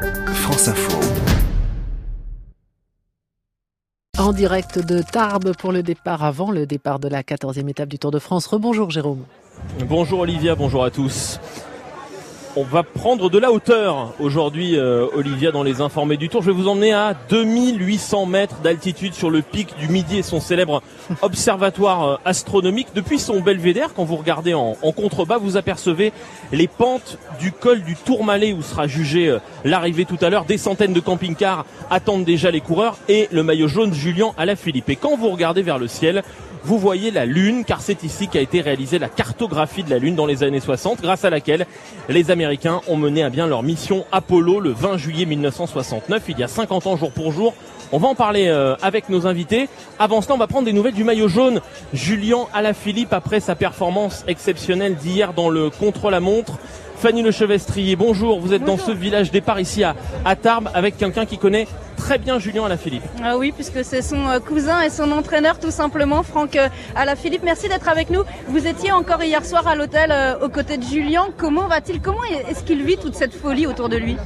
France Info. En direct de Tarbes pour le départ avant le départ de la 14e étape du Tour de France. Rebonjour Jérôme. Bonjour Olivia, bonjour à tous. On va prendre de la hauteur aujourd'hui, euh, Olivia, dans les informés du Tour. Je vais vous emmener à 2800 mètres d'altitude sur le pic du Midi et son célèbre observatoire euh, astronomique. Depuis son belvédère, quand vous regardez en, contrebas, vous apercevez les pentes du col du Tourmalet où sera jugée euh, l'arrivée tout à l'heure. Des centaines de camping-cars attendent déjà les coureurs et le maillot jaune Julien Alaphilippe. Et quand vous regardez vers le ciel, vous voyez la Lune, car c'est ici qu'a été réalisée la cartographie de la Lune dans les années 60, grâce à laquelle les Américains ont mené à bien leur mission Apollo le 20 juillet 1969, il y a 50 ans jour pour jour. On va en parler euh, avec nos invités. Avant cela, on va prendre des nouvelles du maillot jaune. Julien Alaphilippe, après sa performance exceptionnelle d'hier dans le contre-la-montre, Fanny Le Chevestrier, bonjour. Vous êtes bonjour. dans ce village départ ici à, à Tarbes avec quelqu'un qui connaît très bien Julien Alaphilippe. Ah oui, puisque c'est son cousin et son entraîneur tout simplement, Franck Alaphilippe. Merci d'être avec nous. Vous étiez encore hier soir à l'hôtel aux côtés de Julien. Comment va-t-il? Comment est-ce qu'il vit toute cette folie autour de lui?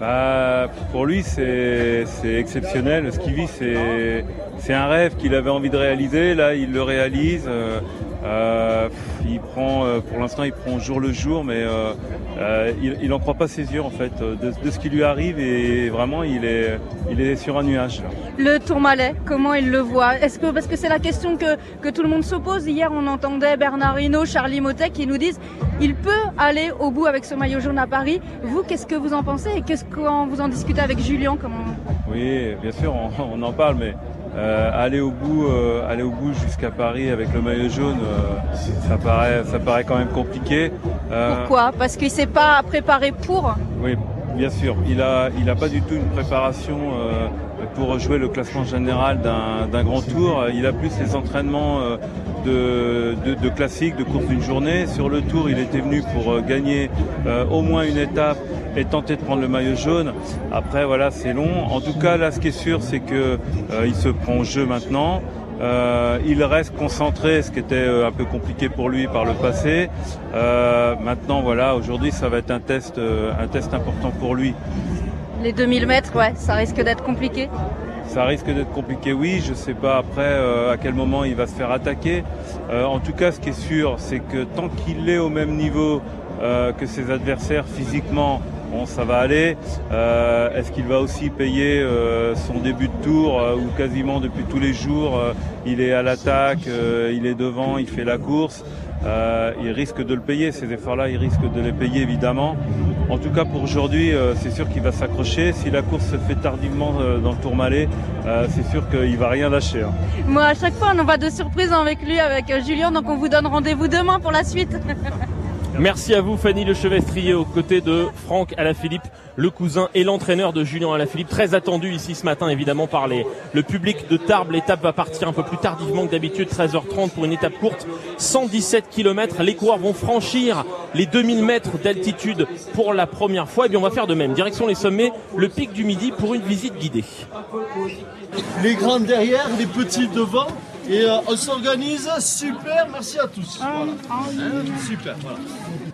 Bah, Pour lui, c'est exceptionnel. Ce qu'il vit, c'est un rêve qu'il avait envie de réaliser. Là, il le réalise. Euh, il prend, euh, pour l'instant, il prend jour le jour, mais euh, euh, il n'en croit pas ses yeux en fait de, de, ce qui lui arrive et vraiment, il est, il est sur un nuage. Là. Le Tourmalet, comment il le voit? Est-ce que parce que c'est la question que, que tout le monde se pose. Hier, on entendait Bernard Hinault, Charlie Motet qui nous disent il peut aller au bout avec ce maillot jaune à Paris. Vous, qu'est-ce que vous en pensez? Et qu'est-ce qu'on vous en discutez avec Julien? Comment... Oui, bien sûr, on, on en parle, mais euh, aller au bout, euh, aller au bout jusqu'à Paris avec le maillot jaune, euh, ça paraît, ça paraît quand même compliqué. Pourquoi? Parce qu'il s'est pas préparé pour? Oui, bien sûr. Il a, il a pas du tout une préparation pour jouer le classement général d'un grand tour. Il a plus les entraînements de, de, de classique, de course d'une journée. Sur le tour, il était venu pour gagner au moins une étape et tenter de prendre le maillot jaune. Après, voilà, c'est long. En tout cas, là, ce qui est sûr, c'est que euh, il se prend au jeu maintenant. Euh, il reste concentré, ce qui était euh, un peu compliqué pour lui par le passé. Euh, maintenant, voilà, aujourd'hui, ça va être euh, un test important pour lui. Les 2000 mètres, ouais, ça risque d'être compliqué. Ça risque d'être compliqué, oui. Je ne sais pas après euh, à quel moment il va se faire attaquer. en tout cas, ce qui est sûr, c'est que tant qu'il est au même niveau que ses adversaires physiquement, ça va aller. Euh, Est-ce qu'il va aussi payer euh, son début de tour euh, ou quasiment depuis tous les jours euh, Il est à l'attaque, il est devant, il fait la course? il risque de le payer, ces efforts-là, il risque de les payer évidemment. En tout cas pour aujourd'hui, c'est sûr qu'il va s'accrocher. Si la course se fait tardivement dans le Tourmalet, c'est sûr qu'il va rien lâcher. Hein. Moi, à chaque fois, on va de surprise avec lui, avec Julien, donc on vous donne rendez-vous demain pour la suite. Merci à vous Fanny Le Chevestrier aux côtés de Franck Alaphilippe, le cousin et l'entraîneur de Julien Alaphilippe, très attendu ici ce matin évidemment par les, le public de Tarbes. L'étape va partir un peu plus tardivement que d'habitude, 13h30 pour une étape courte, 117 km. Les coureurs vont franchir les 2000 mètres d'altitude pour la première fois. Et bien on va faire de même. Direction les sommets, le pic du midi pour une visite guidée. Les grands derrière, les petits devant. Et euh, on s'organise, super, merci à tous. Voilà. Hein, super, voilà.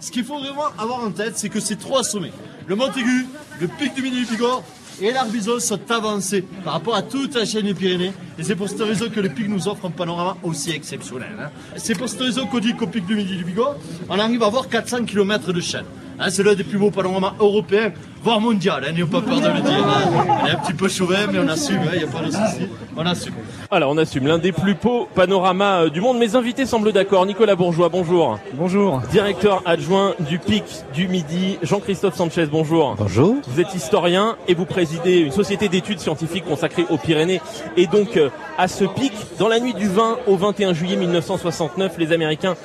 Ce qu'il faut vraiment avoir en tête, c'est que ces trois sommets, le Montaigu, le pic du Midi du Bigorre et l'Arbizon sont avancés par rapport à toute la chaîne des Pyrénées. Et c'est pour cette raison que le pic nous offre un panorama aussi exceptionnel. Hein. C'est pour cette raison qu'on dit qu'au pic du Midi du Bigorre, on arrive à voir 400 km de chaîne. Hein, c'est l'un des plus beaux panoramas européens, voire mondial, hein, n'ayons pas peur de le dire. Hein. On est un petit peu chauvin, mais on assume, il n'y a pas de souci, on assume. Alors on assume l'un des plus beaux panoramas du monde. Mes invités semblent d'accord. Nicolas Bourgeois, bonjour. Bonjour. Directeur adjoint du Pic du Midi, Jean-Christophe Sanchez, bonjour. Bonjour. Vous êtes historien et vous présidez une société d'études scientifiques consacrée aux Pyrénées. Et donc à ce pic, dans la nuit du 20 au 21 juillet 1969, les Américains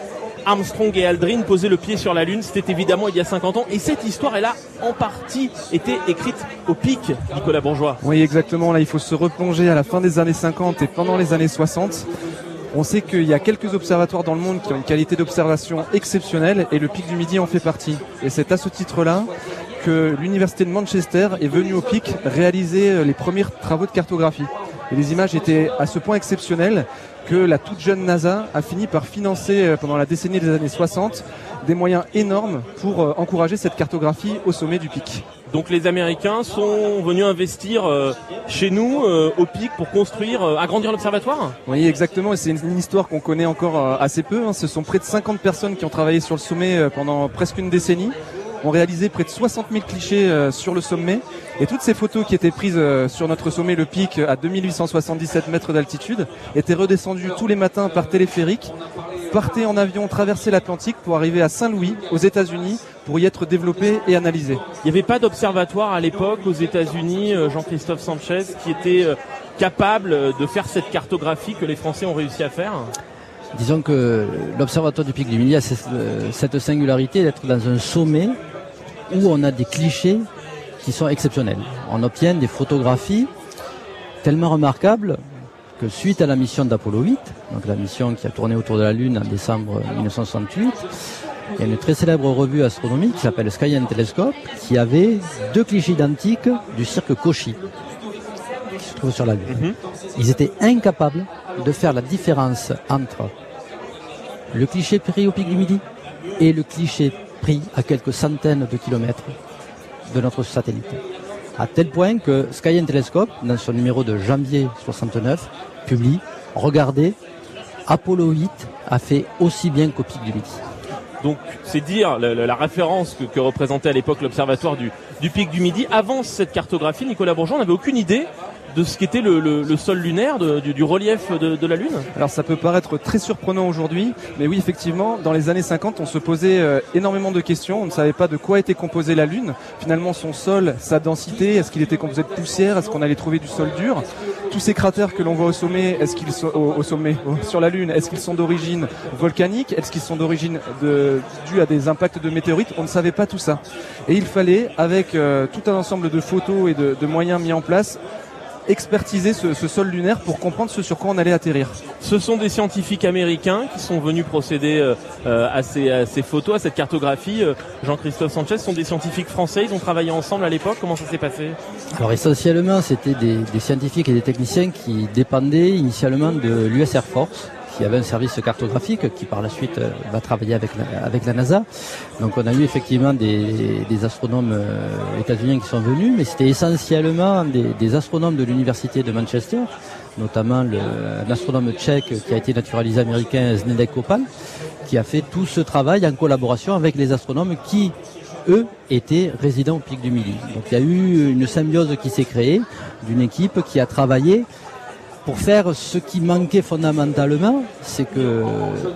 Armstrong et Aldrin posaient le pied sur la Lune. C'était évidemment il y a 50 ans. Et cette histoire, elle a en partie été écrite au pic, Nicolas Bourgeois. Oui, exactement. Là, il faut se replonger à la fin des années 50 et pendant les années 60. On sait qu'il y a quelques observatoires dans le monde qui ont une qualité d'observation exceptionnelle et le pic du Midi en fait partie. Et c'est à ce titre-là que l'université de Manchester est venue au pic réaliser les premiers travaux de cartographie. Et les images étaient à ce point exceptionnelles que la toute jeune NASA a fini par financer euh, pendant la décennie des années 60 des moyens énormes pour euh, encourager cette cartographie au sommet du pic. Donc les Américains sont venus investir euh, chez nous au pic pour construire, agrandir l'observatoire? Oui exactement, et c'est une, histoire qu'on connaît encore assez peu. Hein. Ce sont près de 50 personnes qui ont travaillé sur le sommet pendant presque une décennie ont réalisé près de 60 000 clichés euh, sur le sommet. Et toutes ces photos qui étaient prises euh, sur notre sommet, le pic, à 2877 mètres d'altitude, étaient redescendues tous les matins par téléphérique, partaient en avion, traversaient l'Atlantique pour arriver à Saint-Louis, aux États-Unis, pour y être développées et analysées. Il n'y avait pas d'observatoire à l'époque aux États-Unis, euh, Jean-Christophe Sanchez, qui était capable de faire cette cartographie que les Français ont réussi à faire? Disons que l'Observatoire du Pic du Midi a cette singularité d'être dans un sommet où on a des clichés qui sont exceptionnels. On obtient des photographies tellement remarquables que suite à la mission d'Apollo 8, donc la mission qui a tourné autour de la Lune en décembre 1968, il y a une très célèbre revue astronomique qui s'appelle Sky and Telescope qui avait deux clichés identiques du cirque Cauchy qui se trouve sur la Lune. Mhm. Ils étaient incapables de faire la différence entre le cliché pris au pic du Midi et le cliché à quelques centaines de kilomètres de notre satellite. À tel point que Sky Telescope, dans son numéro de janvier 69, publie Regardez, Apollo 8 a fait aussi bien qu'au pic du Midi. Donc c'est dire la, référence que, représentait à l'époque l'observatoire du pic du Midi. Avant cette cartographie, Nicolas Bourgeon n'avait aucune idée de ce qu'était le, le, sol lunaire, du, relief de, la Lune Alors ça peut paraître très surprenant aujourd'hui, mais oui effectivement, dans les années 50, on se posait euh, énormément de questions. On ne savait pas de quoi était composée la Lune. Finalement, son sol, sa densité, est-ce qu'il était composé de poussière? Est-ce qu'on allait trouver du sol dur? Tous ces cratères que l'on voit au sommet, est-ce qu'ils sont au, sommet, sur la Lune, est-ce qu'ils sont d'origine volcanique? Est-ce qu'ils sont d'origine de, dû à des impacts de météorites? On ne savait pas tout ça. Et il fallait, avec euh, tout un ensemble de photos et de moyens mis en place, expertiser ce, sol lunaire pour comprendre ce sur quoi on allait atterrir. Ce sont des scientifiques américains qui sont venus procéder euh, euh, à, ces, photos, à cette cartographie. Euh, Jean-Christophe Sanchez, sont des scientifiques français, ils ont travaillé ensemble à l'époque, comment ça s'est passé? Alors essentiellement, c'était des, des scientifiques et des techniciens qui dépendaient initialement de l'US Air Force qui avait un service cartographique qui par la suite euh, va travailler avec la, avec la NASA. Donc on a eu effectivement des, astronomes euh, états-uniens qui sont venus, mais c'était essentiellement des, astronomes de l'université de Manchester, notamment le, un astronome tchèque qui a été naturalisé américain Znedek Kopal, qui a fait tout ce travail en collaboration avec les astronomes qui eux étaient résidents au pic du Midi. Donc il y a eu une symbiose qui s'est créée d'une équipe qui a travaillé pour faire ce qui manquait fondamentalement, c'est que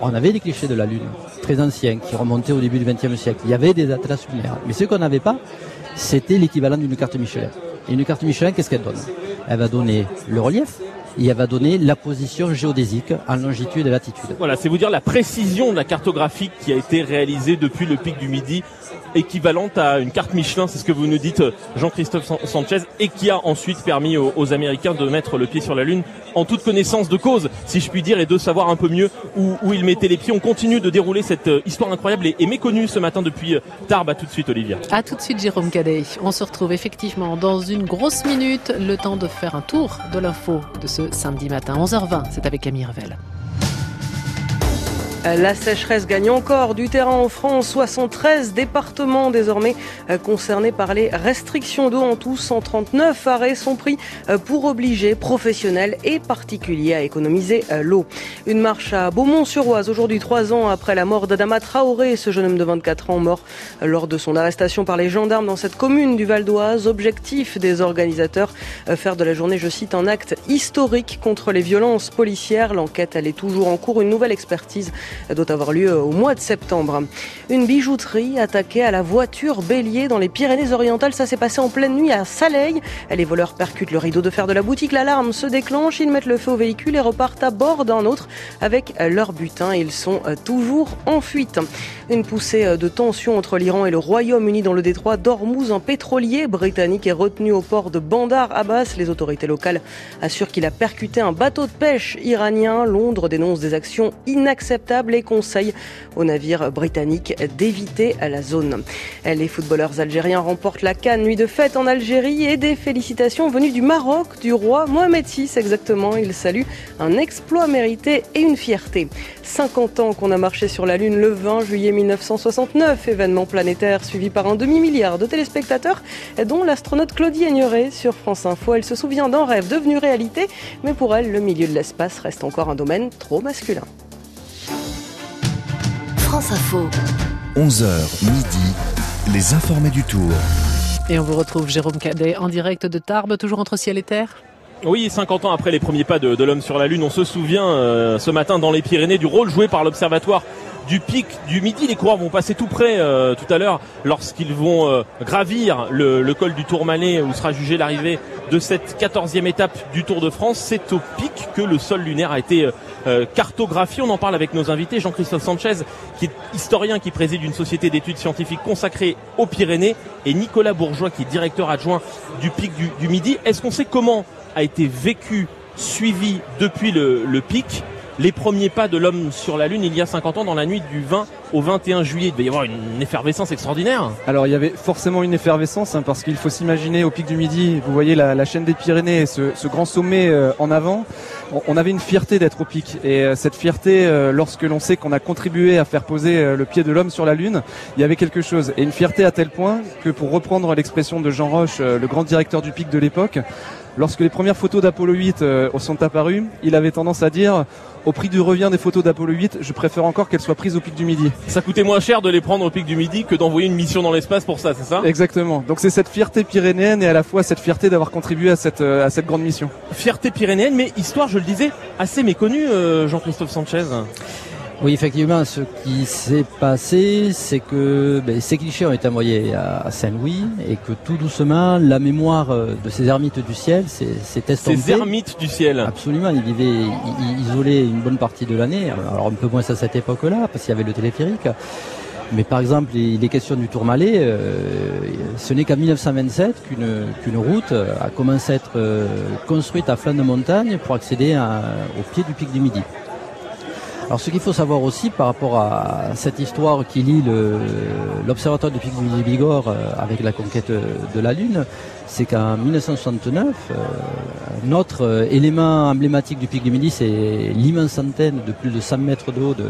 on avait des clichés de la Lune très anciens qui remontaient au début du XXe siècle. Il y avait des atlas lunaires, mais ce qu'on n'avait pas, c'était l'équivalent d'une carte Michelin. Et une carte Michelin, qu'est-ce qu'elle donne? Elle va donner le relief, et elle va donner la position géodésique en longitude et latitude. Voilà, c'est vous dire la précision de la cartographie qui a été réalisée depuis le pic du Midi équivalente à une carte Michelin, c'est ce que vous nous dites Jean-Christophe Sanchez, et qui a ensuite permis aux, Américains de mettre le pied sur la Lune en toute connaissance de cause, si je puis dire, et de savoir un peu mieux où, ils mettaient les pieds. On continue de dérouler cette euh, histoire incroyable et, méconnue ce matin depuis euh, Tarbes. À tout de suite, Olivia. À tout de suite, Jérôme Cadet. On se retrouve effectivement dans une grosse minute, le temps de faire un tour de l'info de ce samedi matin, 11h20. C'est avec Camille Revel. La sécheresse gagne encore du terrain en France. 73 départements désormais euh, concernés par les restrictions d'eau. En tout, 139 arrêts sont pris euh, pour obliger professionnels et particuliers à économiser euh, l'eau. Une marche à Beaumont-sur-Oise aujourd'hui, trois ans après la mort d'Adama Traoré, ce jeune homme de 24 ans mort lors de son arrestation par les gendarmes dans cette commune du Val d'Oise. Objectif des organisateurs, faire de la journée, je cite, un acte historique contre les violences policières. L'enquête, elle est toujours en cours. Une nouvelle expertise doit avoir lieu au mois de septembre. Une bijouterie attaquée à la voiture bélier dans les Pyrénées-Orientales. Ça s'est passé en pleine nuit à Saleil. Les voleurs percutent le rideau de fer de la boutique. L'alarme se déclenche. Ils mettent le feu au véhicule et repartent à bord d'un autre avec leur butin. Ils sont toujours en fuite. Une poussée de tension entre l'Iran et le Royaume-Uni dans le détroit d'Ormuz. Un pétrolier britannique est retenu au port de Bandar Abbas. Les autorités locales assurent qu'il a percuté un bateau de pêche iranien. Londres dénonce des actions inacceptables et conseille aux navires britanniques d'éviter la zone. Les footballeurs algériens remportent la Cannes Nuit de fête en Algérie et des félicitations venues du Maroc, du roi Mohamed VI exactement. Il salue un exploit mérité et une fierté. 50 ans qu'on a marché sur la Lune le 20 juillet 1969, événement planétaire suivi par un demi-milliard de téléspectateurs, dont l'astronaute Claudie Aigneret sur France Info. Elle se souvient d'un rêve devenu réalité, mais pour elle, le milieu de l'espace reste encore un domaine trop masculin. France Info. 11h midi, les informés du tour. Et on vous retrouve Jérôme Cadet en direct de Tarbes, toujours entre ciel et terre oui, 50 ans après les premiers pas de, l'homme sur la Lune, on se souvient euh, ce matin dans les Pyrénées du rôle joué par l'Observatoire du pic du midi. Les coureurs vont passer tout près euh, tout à l'heure lorsqu'ils vont euh, gravir le, col du Tourmalet où sera jugée l'arrivée de cette quatorzième étape du Tour de France. C'est au pic que le sol lunaire a été cartographié. On en parle avec nos invités. Jean-Christophe Sanchez, qui est historien qui préside une société d'études scientifiques consacrée aux Pyrénées, et Nicolas Bourgeois, qui est directeur adjoint du pic du midi. Est-ce qu'on sait comment a été vécu, suivi depuis le, pic? Les premiers pas de l'homme sur la Lune il y a 50 ans dans la nuit du 20 au 21 juillet. Il devait y avoir une effervescence extraordinaire. Alors il y avait forcément une effervescence hein, parce qu'il faut s'imaginer au pic du Midi, vous voyez la, chaîne des Pyrénées, ce, ce grand sommet euh, en avant. On, avait une fierté d'être au pic et euh, cette fierté, euh, lorsque l'on sait qu'on a contribué à faire poser le pied de l'homme sur la Lune, il y avait quelque chose. Et une fierté à tel point que pour reprendre l'expression de Jean Roche, le grand directeur du pic de l'époque, lorsque les premières photos d'Apollo 8 euh, sont apparues, il avait tendance à dire au prix du revient des photos d'Apollo 8, je préfère encore qu'elles soient prises au pic du Midi. Ça coûtait moins cher de les prendre au pic du Midi que d'envoyer une mission dans l'espace pour ça, c'est ça? Exactement. Donc c'est cette fierté pyrénéenne et à la fois cette fierté d'avoir contribué à cette, euh, à cette grande mission. Fierté pyrénéenne, mais histoire, je le disais, assez méconnue, euh, Jean-Christophe Sanchez. Oui, effectivement, ce qui s'est passé, c'est que ben, ces clichés ont été envoyés à Saint-Louis et que tout doucement, la mémoire euh, de ces ermites du ciel s'est estompée. Ces ermites du ciel Absolument, ils vivaient isolés une bonne partie de l'année. Alors un peu moins à cette époque-là, parce qu'il y avait le téléphérique. Mais par exemple, les, questions du Tourmalet, euh, ce n'est qu'en 1927 qu'une route a commencé à être euh, construite à flanc de montagne pour accéder au pied du pic du Midi. Alors ce qu'il faut savoir aussi par rapport à cette histoire qui lie l'observatoire du pic du Bigorre euh, avec la conquête de la Lune, c'est qu'en 1969, euh, notre euh, élément emblématique du pic du Midi, c'est l'immense antenne de plus de 100 mètres de haut de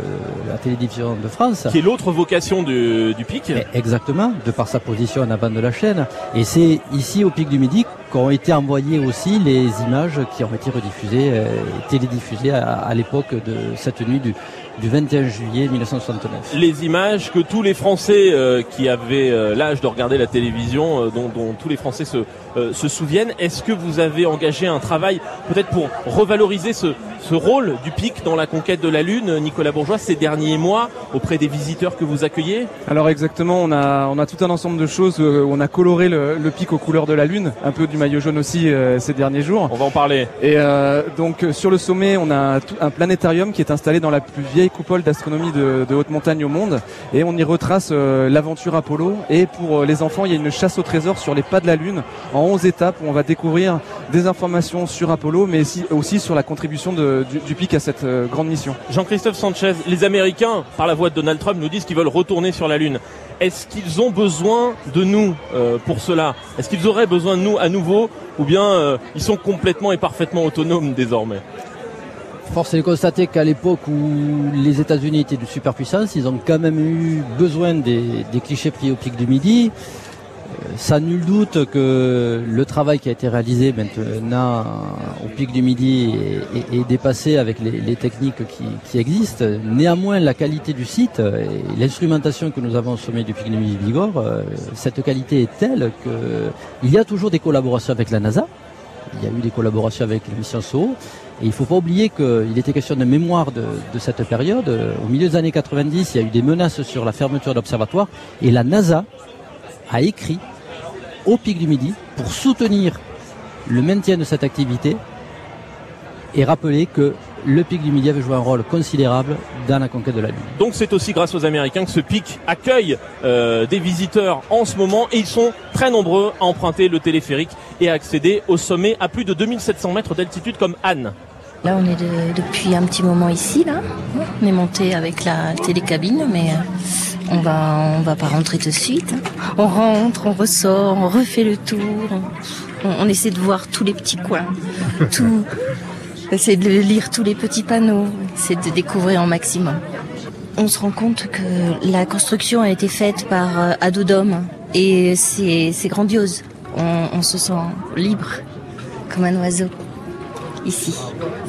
la télévision de France. Qui est l'autre vocation du, pic Exactement, de par sa position en avant de la chaîne. Et c'est ici au pic du Midi qu'ont été envoyées aussi les images qui ont été rediffusées, euh, télédiffusées à, l'époque de cette nuit du, du 21 juillet 1969. Les images que tous les Français euh, qui avaient euh, l'âge de regarder la télévision, dont, dont, tous les Français se, se souviennent, est-ce que vous avez engagé un travail peut-être pour revaloriser ce, ce rôle du pic dans la conquête de la Lune, Nicolas Bourgeois, ces derniers mois auprès des visiteurs que vous accueillez? Alors exactement, on a, on a tout un ensemble de choses. Euh, on a coloré le, pic aux couleurs de la Lune, un peu du maillot jaune aussi euh, ces derniers jours. On va en parler. Et euh, donc sur le sommet, on a un planétarium qui est installé dans la plus vieille coupole d'astronomie de, haute montagne au monde. Et on y retrace l'aventure Apollo. Et pour les enfants, il y a une chasse au trésor sur les pas de la Lune en 11 étapes où on va découvrir des informations sur Apollo, mais aussi sur la contribution de du, pic à cette euh, grande mission. Jean-Christophe Sanchez, les Américains, par la voix de Donald Trump, nous disent qu'ils veulent retourner sur la Lune. Est-ce qu'ils ont besoin de nous euh, pour cela? Est-ce qu'ils auraient besoin de nous à nouveau? Ou bien euh, ils sont complètement et parfaitement autonomes désormais? Force est de constater qu'à l'époque où les États-Unis étaient de superpuissance, ils ont quand même eu besoin des, des clichés pris au pic du Midi ça nul doute que le travail qui a été réalisé maintenant au pic du midi est, dépassé avec les, techniques qui, existent. Néanmoins, la qualité du site et l'instrumentation que nous avons au sommet du pic du midi Bigorre, euh, cette qualité est telle qu'il y a toujours des collaborations avec la NASA. Il y a eu des collaborations avec la mission SO. Et il ne faut pas oublier qu'il était question de mémoire de, de, cette période. Au milieu des années 90, il y a eu des menaces sur la fermeture de l'observatoire. Et la NASA a écrit au pic du midi pour soutenir le maintien de cette activité et rappeler que le pic du midi avait joué un rôle considérable dans la conquête de la Lune. Donc c'est aussi grâce aux Américains que ce pic accueille euh, des visiteurs en ce moment et ils sont très nombreux à emprunter le téléphérique et à accéder au sommet à plus de 2700 mètres d'altitude comme Anne. Là, on est depuis un petit moment ici, là. On est monté avec la télécabine, mais on va, on va pas rentrer tout de suite. On rentre, on ressort, on refait le tour. On, essaie de voir tous les petits coins, tout, essayer de lire tous les petits panneaux, essayer de découvrir un maximum. On se rend compte que la construction a été faite par euh, Adodom et c'est grandiose. On, se sent libre comme un oiseau ici.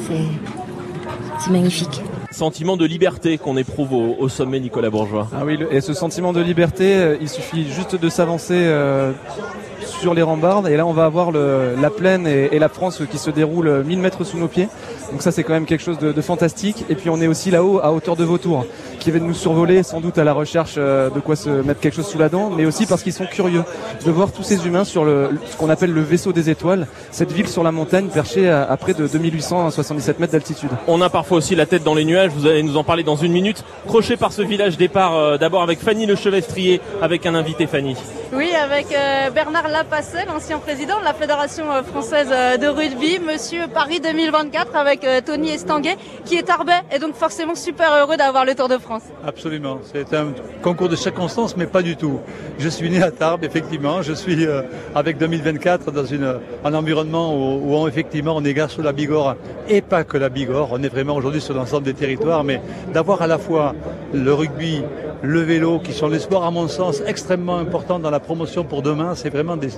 C'est magnifique sentiment de liberté qu'on éprouve au, sommet Nicolas Bourgeois. Ah oui, et ce sentiment de liberté, euh, il suffit juste de s'avancer euh, sur les rambardes et là on va avoir la plaine et, la France qui se déroule 1000 mètres sous nos pieds. Donc ça c'est quand même quelque chose de, fantastique. Et puis on est aussi là-haut à hauteur de Vautour qui viennent nous survoler sans doute à la recherche euh, de quoi se mettre quelque chose sous la dent, mais aussi parce qu'ils sont curieux de voir tous ces humains sur le, ce qu'on appelle le vaisseau des étoiles, cette ville sur la montagne perchée à, près de 2877 mètres d'altitude. On a parfois aussi la tête dans les nuages, vous allez nous en parler dans une minute. Crochet par ce village départ euh, d'abord avec Fanny Le Chevestrier, avec un invité Fanny. Oui, avec euh, Bernard Lapassel, ancien président de la Fédération française de rugby, Monsieur Paris 2024 avec Tony Estanguet, qui est Tarbet et donc forcément super heureux d'avoir le Tour de France. Absolument. C'est un concours de circonstances, mais pas du tout. Je suis né à Tarbes, effectivement. Je suis euh, avec 2024 dans une, un environnement où, où effectivement on est sur la Bigorre et pas que la Bigorre. On est vraiment aujourd'hui sur l'ensemble des territoires, mais d'avoir à la fois le rugby, le vélo, qui sont des sports, à mon sens, extrêmement importants dans la promotion pour demain. C'est vraiment des,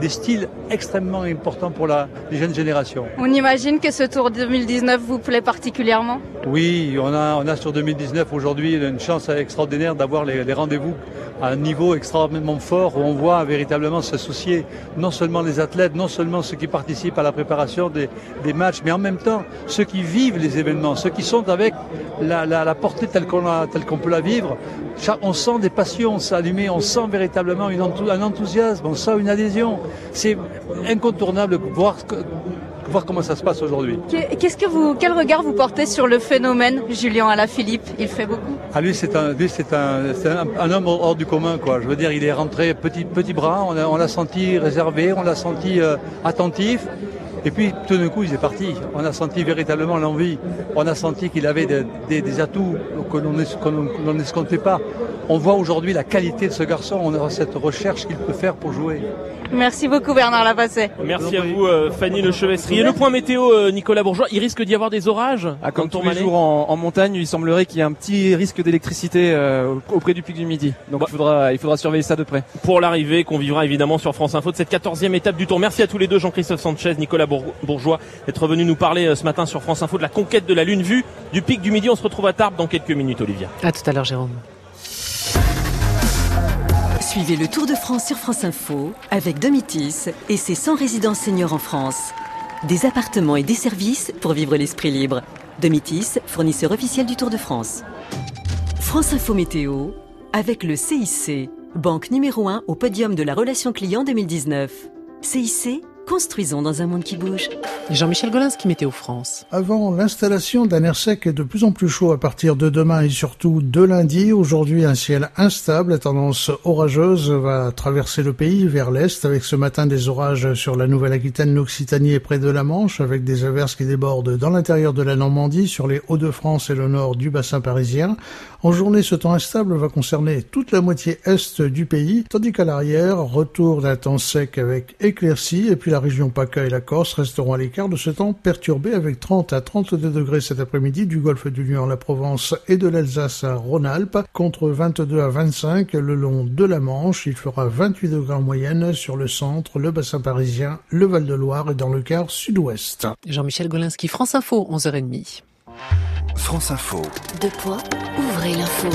des, styles extrêmement importants pour la, les jeunes générations. On imagine que ce Tour 2019 vous plaît particulièrement? Oui, on a, on a sur 2019 aujourd'hui une chance extraordinaire d'avoir les, rendez-vous à un niveau extrêmement fort où on voit véritablement s'associer non seulement les athlètes, non seulement ceux qui participent à la préparation des, matchs, mais en même temps ceux qui vivent les événements, ceux qui sont avec la, portée telle qu'on peut la vivre. On sent des passions s'allumer, on sent véritablement un enthousiasme, on sent une adhésion. C'est incontournable de voir voir comment ça se passe aujourd'hui. Qu'est-ce que vous, quel regard vous portez sur le phénomène Julien Alaphilippe Il fait beaucoup. Ah lui c'est un, lui c'est un, un, un, homme hors du commun quoi. Je veux dire, il est rentré petit petit bras, on l'a senti réservé, on l'a senti euh, attentif. Et puis tout d'un coup, il est parti. On a senti véritablement l'envie. On a senti qu'il avait des, des, atouts que l'on n'escomptait pas. On voit aujourd'hui la qualité de ce garçon. On a cette recherche qu'il peut faire pour jouer. Merci beaucoup Bernard Lapassé. Merci à vous euh, Fanny Le Chevestrier. Le point météo euh, Nicolas Bourgeois, il risque d'y avoir des orages ah, Comme tous les jours en, montagne, il semblerait qu'il y ait un petit risque d'électricité euh, auprès du pic du Midi. Donc il, faudra, il faudra surveiller ça de près. Pour l'arrivée qu'on vivra évidemment sur France Info de cette 14e étape du Tour. Merci à tous les deux Jean-Christophe Sanchez, Nicolas Bourgeois d'être venus nous parler ce matin sur France Info de la conquête de la Lune vue du pic du Midi. On se retrouve à Tarbes dans quelques minutes Olivia. À tout à l'heure Jérôme. Suivez le Tour de France sur France Info avec Domitis et ses 100 résidences seniors en France. Des appartements et des services pour vivre l'esprit libre. Domitis, fournisseur officiel du Tour de France. France Info Météo avec le CIC, banque numéro 1 au podium de la relation client 2019. CIC Construisons dans un monde qui bouge. Jean-Michel Golinski, Météo France. Avant l'installation d'un air sec et de plus en plus chaud à partir de demain et surtout de lundi, aujourd'hui un ciel instable à tendance orageuse va traverser le pays vers l'est avec ce matin des orages sur la Nouvelle-Aquitaine, l'Occitanie et près de la Manche avec des averses qui débordent dans l'intérieur de la Normandie, sur les Hauts-de-France et le nord du bassin parisien. En journée, ce temps instable va concerner toute la moitié est du pays, tandis qu'à l'arrière, retour d'un temps sec avec éclaircies et puis la région PACA et la Corse resteront à l'écart de ce temps perturbé avec 30 à 32 degrés cet après-midi du golfe du Lion à la Provence et de l'Alsace à Rhône-Alpes contre 22 à 25 le long de la Manche. Il fera 28 degrés en moyenne sur le centre, le bassin parisien, le Val-de-Loire et dans le quart sud-ouest. Jean-Michel Golinski, France Info, 11h30. France Info. De poids, ouvrez l'info.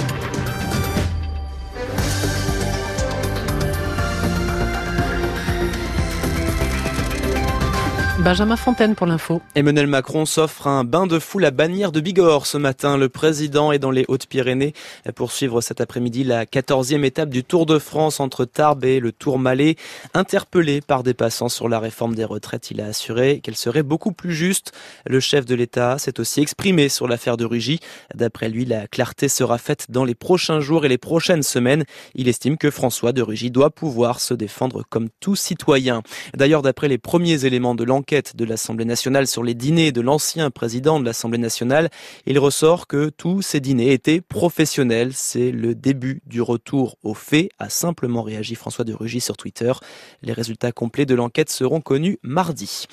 Benjamin Fontaine pour l'info. Emmanuel Macron s'offre un bain de foule à bannière de Bigorre ce matin. Le président est dans les Hautes-Pyrénées pour suivre cet après-midi la 14e étape du Tour de France entre Tarbes et le Tourmalet. Interpellé par des passants sur la réforme des retraites, il a assuré qu'elle serait beaucoup plus juste. Le chef de l'État s'est aussi exprimé sur l'affaire de Rugy. D'après lui, la clarté sera faite dans les prochains jours et les prochaines semaines. Il estime que François de Rugy doit pouvoir se défendre comme tout citoyen. D'ailleurs, d'après les premiers éléments de l'enquête, de l'Assemblée nationale sur les dîners de l'ancien président de l'Assemblée nationale, il ressort que tous ces dîners étaient professionnels. C'est le début du retour aux faits, a simplement réagi François de Rugy sur Twitter. Les résultats complets de l'enquête seront connus mardi.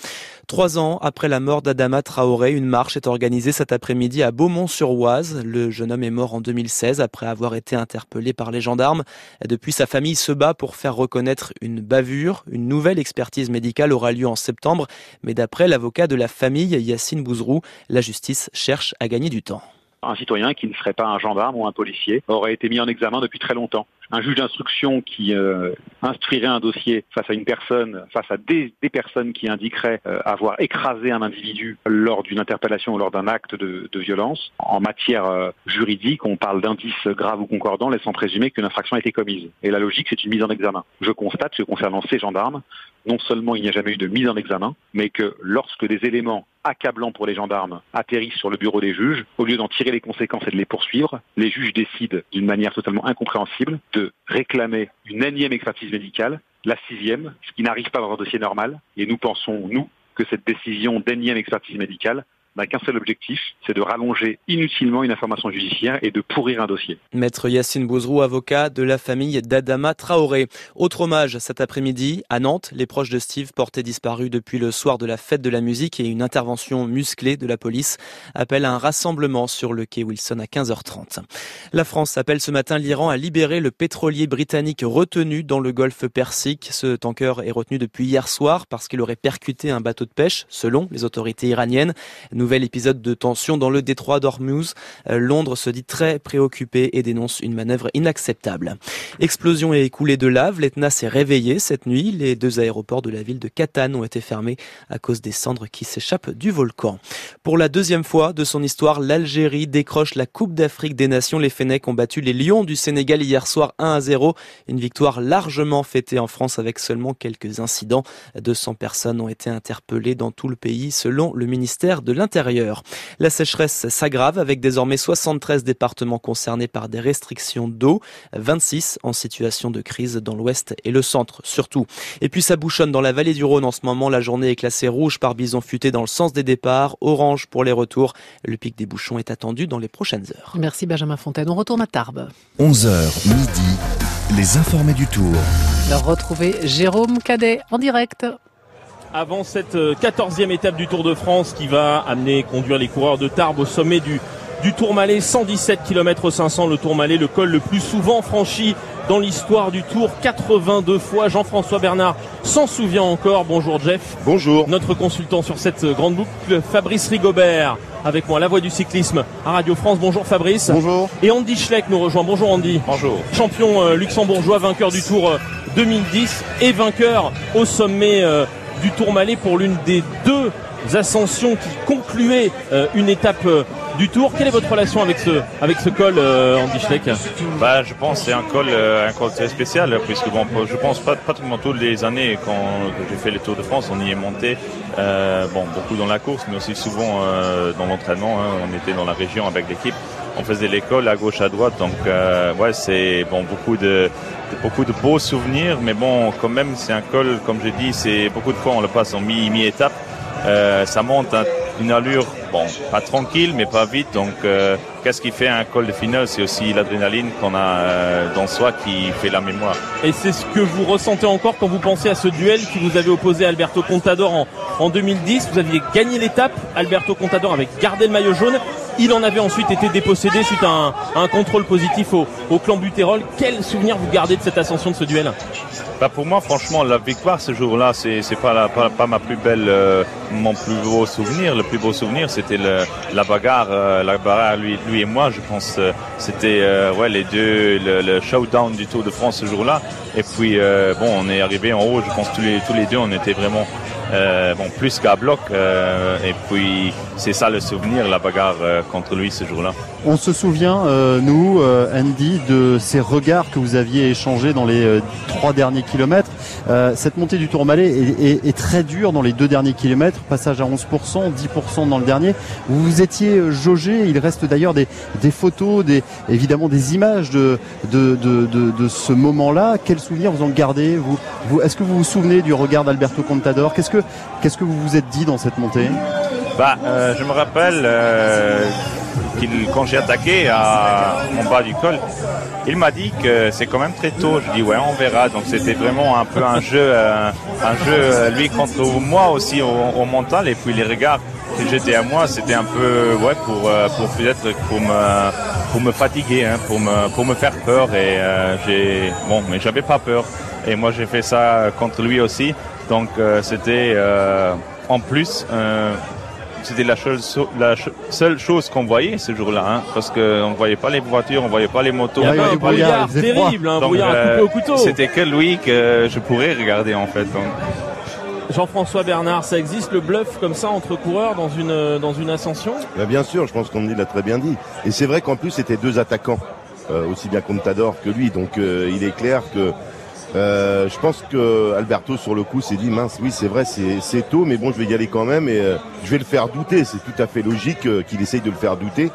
Trois ans après la mort d'Adama Traoré, une marche est organisée cet après-midi à Beaumont-sur-Oise. Le jeune homme est mort en 2016 après avoir été interpellé par les gendarmes. Depuis, sa famille se bat pour faire reconnaître une bavure. Une nouvelle expertise médicale aura lieu en septembre. Mais d'après l'avocat de la famille, Yacine Bouzrou, la justice cherche à gagner du temps. Un citoyen qui ne serait pas un gendarme ou un policier aurait été mis en examen depuis très longtemps un juge d'instruction qui euh, instruirait un dossier face à une personne, face à des, personnes qui indiqueraient euh, avoir écrasé un individu lors d'une interpellation ou lors d'un acte de, violence. En matière euh, juridique, on parle d'indices graves ou concordants laissant présumer qu'une infraction a été commise. Et la logique, c'est une mise en examen. Je constate que concernant ces gendarmes, non seulement il n'y a jamais eu de mise en examen, mais que lorsque des éléments accablants pour les gendarmes atterrissent sur le bureau des juges, au lieu d'en tirer les conséquences et de les poursuivre, les juges décident d'une manière totalement incompréhensible de réclamer une énième expertise médicale, la sixième, ce qui n'arrive pas dans un dossier normal. Et nous pensons, nous, que cette décision d'énième expertise médicale n'a qu'un seul objectif, c'est de rallonger inutilement une information judiciaire et de pourrir un dossier. Maître Yacine Bouzrou, avocat de la famille d'Adama Traoré. Autre hommage cet après-midi à Nantes, les proches de Steve portés disparus depuis le soir de la fête de la musique et une intervention musclée de la police appellent à un rassemblement sur le quai Wilson à 15h30. La France appelle ce matin l'Iran à libérer le pétrolier britannique retenu dans le golfe Persique. Ce tanker est retenu depuis hier soir parce qu'il aurait percuté un bateau de pêche, selon les autorités iraniennes. Nouvel épisode de tension dans le détroit d'Ormuz. Euh, Londres se dit très préoccupé et dénonce une manœuvre inacceptable. Explosion et écoulée de lave, l'Etna s'est réveillé cette nuit. Les deux aéroports de la ville de Catane ont été fermés à cause des cendres qui s'échappent du volcan. Pour la deuxième fois de son histoire, l'Algérie décroche la Coupe d'Afrique des Nations. Les Fennecs ont battu les Lions du Sénégal hier soir 1 à 0. Une victoire largement fêtée en France avec seulement quelques incidents. 200 personnes ont été interpellées dans tout le pays selon le ministère de l'Intérieur. La sécheresse s'aggrave avec désormais 73 départements concernés par des restrictions d'eau, 26 en situation de crise dans l'ouest et le centre surtout. Et puis ça bouchonne dans la vallée du Rhône en ce moment. La journée est classée rouge par bison futé dans le sens des départs, orange pour les retours. Le pic des bouchons est attendu dans les prochaines heures. Merci Benjamin Fontaine. On retourne à Tarbes. 11h midi, les informés du Tour. Retrouver Jérôme Cadet en direct avant cette euh, quatorzième étape du Tour de France qui va amener conduire les coureurs de Tarbes au sommet du, du Tourmalet, 117 km 500 le Tourmalet, le col le plus souvent franchi dans l'histoire du Tour, 82 fois. Jean-François Bernard s'en souvient encore. Bonjour Jeff. Bonjour. Notre consultant sur cette grande boucle, Fabrice Rigobert, avec moi, la voix du cyclisme à Radio France. Bonjour Fabrice. Bonjour. Et Andy Schleck nous rejoint. Bonjour Andy. Bonjour. Champion euh, luxembourgeois, vainqueur du Tour 2010 euh, et vainqueur au sommet du Tourmalet pour l'une des deux ascensions qui concluaient euh, une étape euh, du Tour. Quelle est votre relation avec ce, avec ce col, euh, Andy Schleck? Bah, Je pense c'est un col, un col très spécial, puisque bon, je pense pas, pratiquement toutes les années quand j'ai fait le Tour de France, on y est monté, bon, beaucoup dans la course, mais aussi souvent dans l'entraînement. Hein. on était dans la région avec l'équipe on faisait l'école à gauche à droite donc ouais c'est bon beaucoup de beaux souvenirs, mais bon, quand même, c'est un col, comme je dis, c'est beaucoup de fois on le passe en mi-étape. Euh, ça monte à une allure, bon, pas tranquille, mais pas vite. Donc, euh, qu'est-ce qui fait un col de finale? C'est aussi l'adrénaline qu'on a euh, dans soi qui fait la mémoire. Et c'est ce que vous ressentez encore quand vous pensez à ce duel qui vous avait opposé à Alberto Contador en, en 2010. Vous aviez gagné l'étape. Alberto Contador avait gardé le maillot jaune. Il en avait ensuite été dépossédé suite à un, contrôle positif au, clan Butérol. Quel souvenir vous gardez de cette ascension de ce duel? Bah pour moi, franchement, la victoire ce jour-là, c'est c'est pas, ma plus belle, euh, mon plus beau souvenir. Le plus beau souvenir, c'était la bagarre, euh, la bagarre lui, et moi. Je pense euh, c'était ouais deux, le, showdown du Tour de France ce jour-là. Et puis bon, on est arrivé en haut. Je pense tous tous les deux, on était vraiment euh, bon, plus qu'à bloc. Euh, et puis, c'est ça le souvenir, la bagarre euh, contre lui ce jour-là. On se souvient, nous, Andy, de ces regards que vous aviez échangés dans les trois derniers kilomètres. cette montée du Tourmalet est, est, très dure dans les deux derniers kilomètres, passage à 11%, 10% dans le dernier. Vous vous étiez jaugé, il reste d'ailleurs des, photos, évidemment des images de, ce moment-là. Quel souvenir vous en gardez Est-ce que vous vous souvenez du regard d'Alberto Contador? Qu'est-ce que vous vous êtes dit dans cette montée? Bah, euh, je me rappelle euh, quand j'ai attaqué en bas du col, il m'a dit que c'est quand même très tôt. Je dis ouais, on verra. Donc c'était vraiment un peu un jeu, euh, jeu euh, lui contre moi aussi au, mental et puis les regards qu'il jetait à moi, c'était un peu ouais pour euh, pour peut-être pour me pour me fatiguer, hein, pour me pour me faire peur et j'ai bon, mais j'avais pas peur et moi j'ai fait ça contre lui aussi. Donc c'était en plus. C'était la, chose- la ch- seule chose qu'on voyait ce jour-là, hein, parce qu'on ne voyait pas les voitures, on voyait pas les motos. Il y avait un brouillard terrible, un brouillard au couteau. C'était que lui que je pourrais regarder en fait. donc. Jean-François Bernard, ça existe le bluff comme ça entre coureurs dans une, dans une ascension? Bah, bien sûr, je pense qu'on l'a très bien dit. Et c'est vrai qu'en plus, c'était deux attaquants, euh, aussi bien Contador que lui. Donc euh, il est clair que euh, je pense que Alberto sur le coup s'est dit mince, oui c'est vrai, c'est tôt, mais bon, je vais y aller quand même et euh, je vais le faire douter. C'est tout à fait logique euh, qu'il essaye de le faire douter.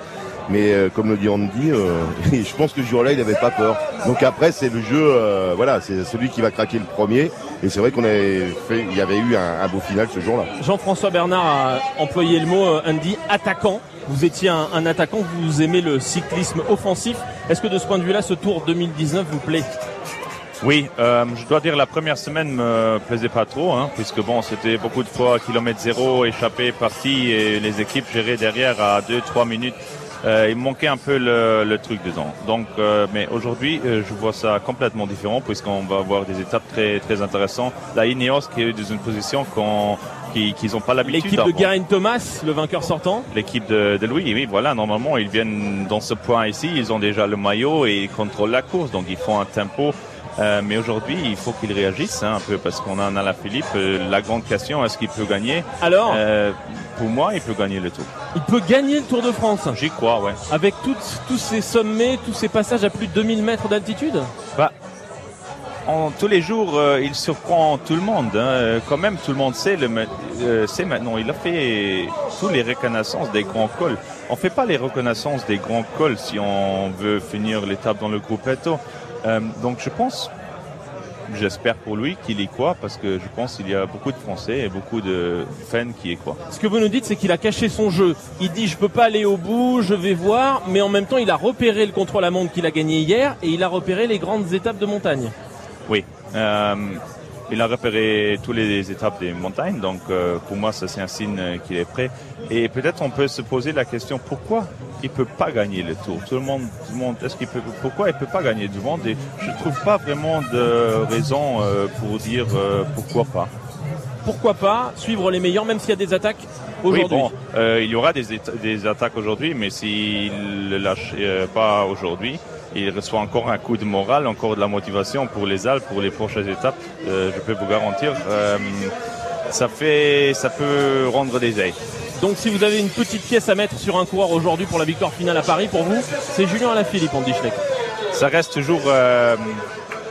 Mais euh, comme le dit Andy, euh, je pense que ce jour-là, il n'avait pas peur. Donc après, c'est le jeu, euh, voilà, c'est celui qui va craquer le premier. Et c'est vrai qu'on avait fait, il y avait eu un, un beau final ce jour-là. Jean-François Bernard a employé le mot, Andy, attaquant. Vous étiez un, un attaquant, vous aimez le cyclisme offensif. Est-ce que de ce point de vue-là, ce Tour 2019 vous plaît? Oui, euh, je dois dire la première semaine me plaisait pas trop, hein, puisque bon, c'était beaucoup de fois kilomètre zéro, échappé, parti, et les équipes géraient derrière à 2-3 minutes. Euh, il manquait un peu le, le truc dedans. Donc, euh, mais aujourd'hui, euh, je vois ça complètement différent, puisqu'on va avoir des étapes très très intéressantes. La Ineos qui est dans une position qu'on qui qu'ils n'ont pas l'habitude. L'équipe de. Geraint Thomas, le vainqueur sortant L'équipe de, de Louis, oui, voilà, normalement, ils viennent dans ce point ici, ils ont déjà le maillot et ils contrôlent la course, donc ils font un tempo. Euh, mais aujourd'hui, il faut qu'ils réagissent hein, un peu parce qu'on a un Alain Philippe. Euh, la grande question, est-ce qu'il peut gagner Alors Euh, Pour moi, il peut gagner le tour. Il peut gagner le Tour de France J'y crois, ouais. Avec toutes- tous ces sommets, tous ces passages à plus de 2000 mètres d'altitude Bah, en, tous les jours, euh, il surprend tout le monde. hein. Quand même, tout le monde sait, le, euh, sait maintenant. Il a fait tous les reconnaissances des grands cols. On fait pas les reconnaissances des grands cols si on veut finir l'étape dans le gruppetto. Euh, donc, je pense, j'espère pour lui qu'il y croit parce que je pense qu'il y a beaucoup de Français et beaucoup de fans qui y croient. Ce que vous nous dites, c'est qu'il a caché son jeu. Il dit je peux pas aller au bout, je vais voir, mais en même temps, il a repéré le contrôle à montre qu'il a gagné hier et il a repéré les grandes étapes de montagne. Oui. Euh, il a repéré toutes les étapes des montagnes, donc euh, pour moi, ça c'est un signe qu'il est prêt. Et peut-être on peut se poser la question pourquoi il peut pas gagner le Tour? Tout le monde, tout le monde, est-ce qu'il peut, pourquoi il peut pas gagner du monde? Et je trouve pas vraiment de raison euh, pour dire euh, pourquoi pas. Pourquoi pas suivre les meilleurs, même s'il y a des attaques Oui, aujourd'hui? bon, euh, il y aura des, des attaques aujourd'hui, mais s'il ne lâche pas aujourd'hui, il reçoit encore un coup de morale, encore de la motivation pour les Alpes, pour les prochaines étapes. Euh, je peux vous garantir, euh, ça fait, ça peut rendre des ailes. Donc si vous avez une petite pièce à mettre sur un coureur aujourd'hui pour la victoire finale à Paris, pour vous, c'est Julien Alaphilippe, Andy Schleck. Ça reste toujours, euh,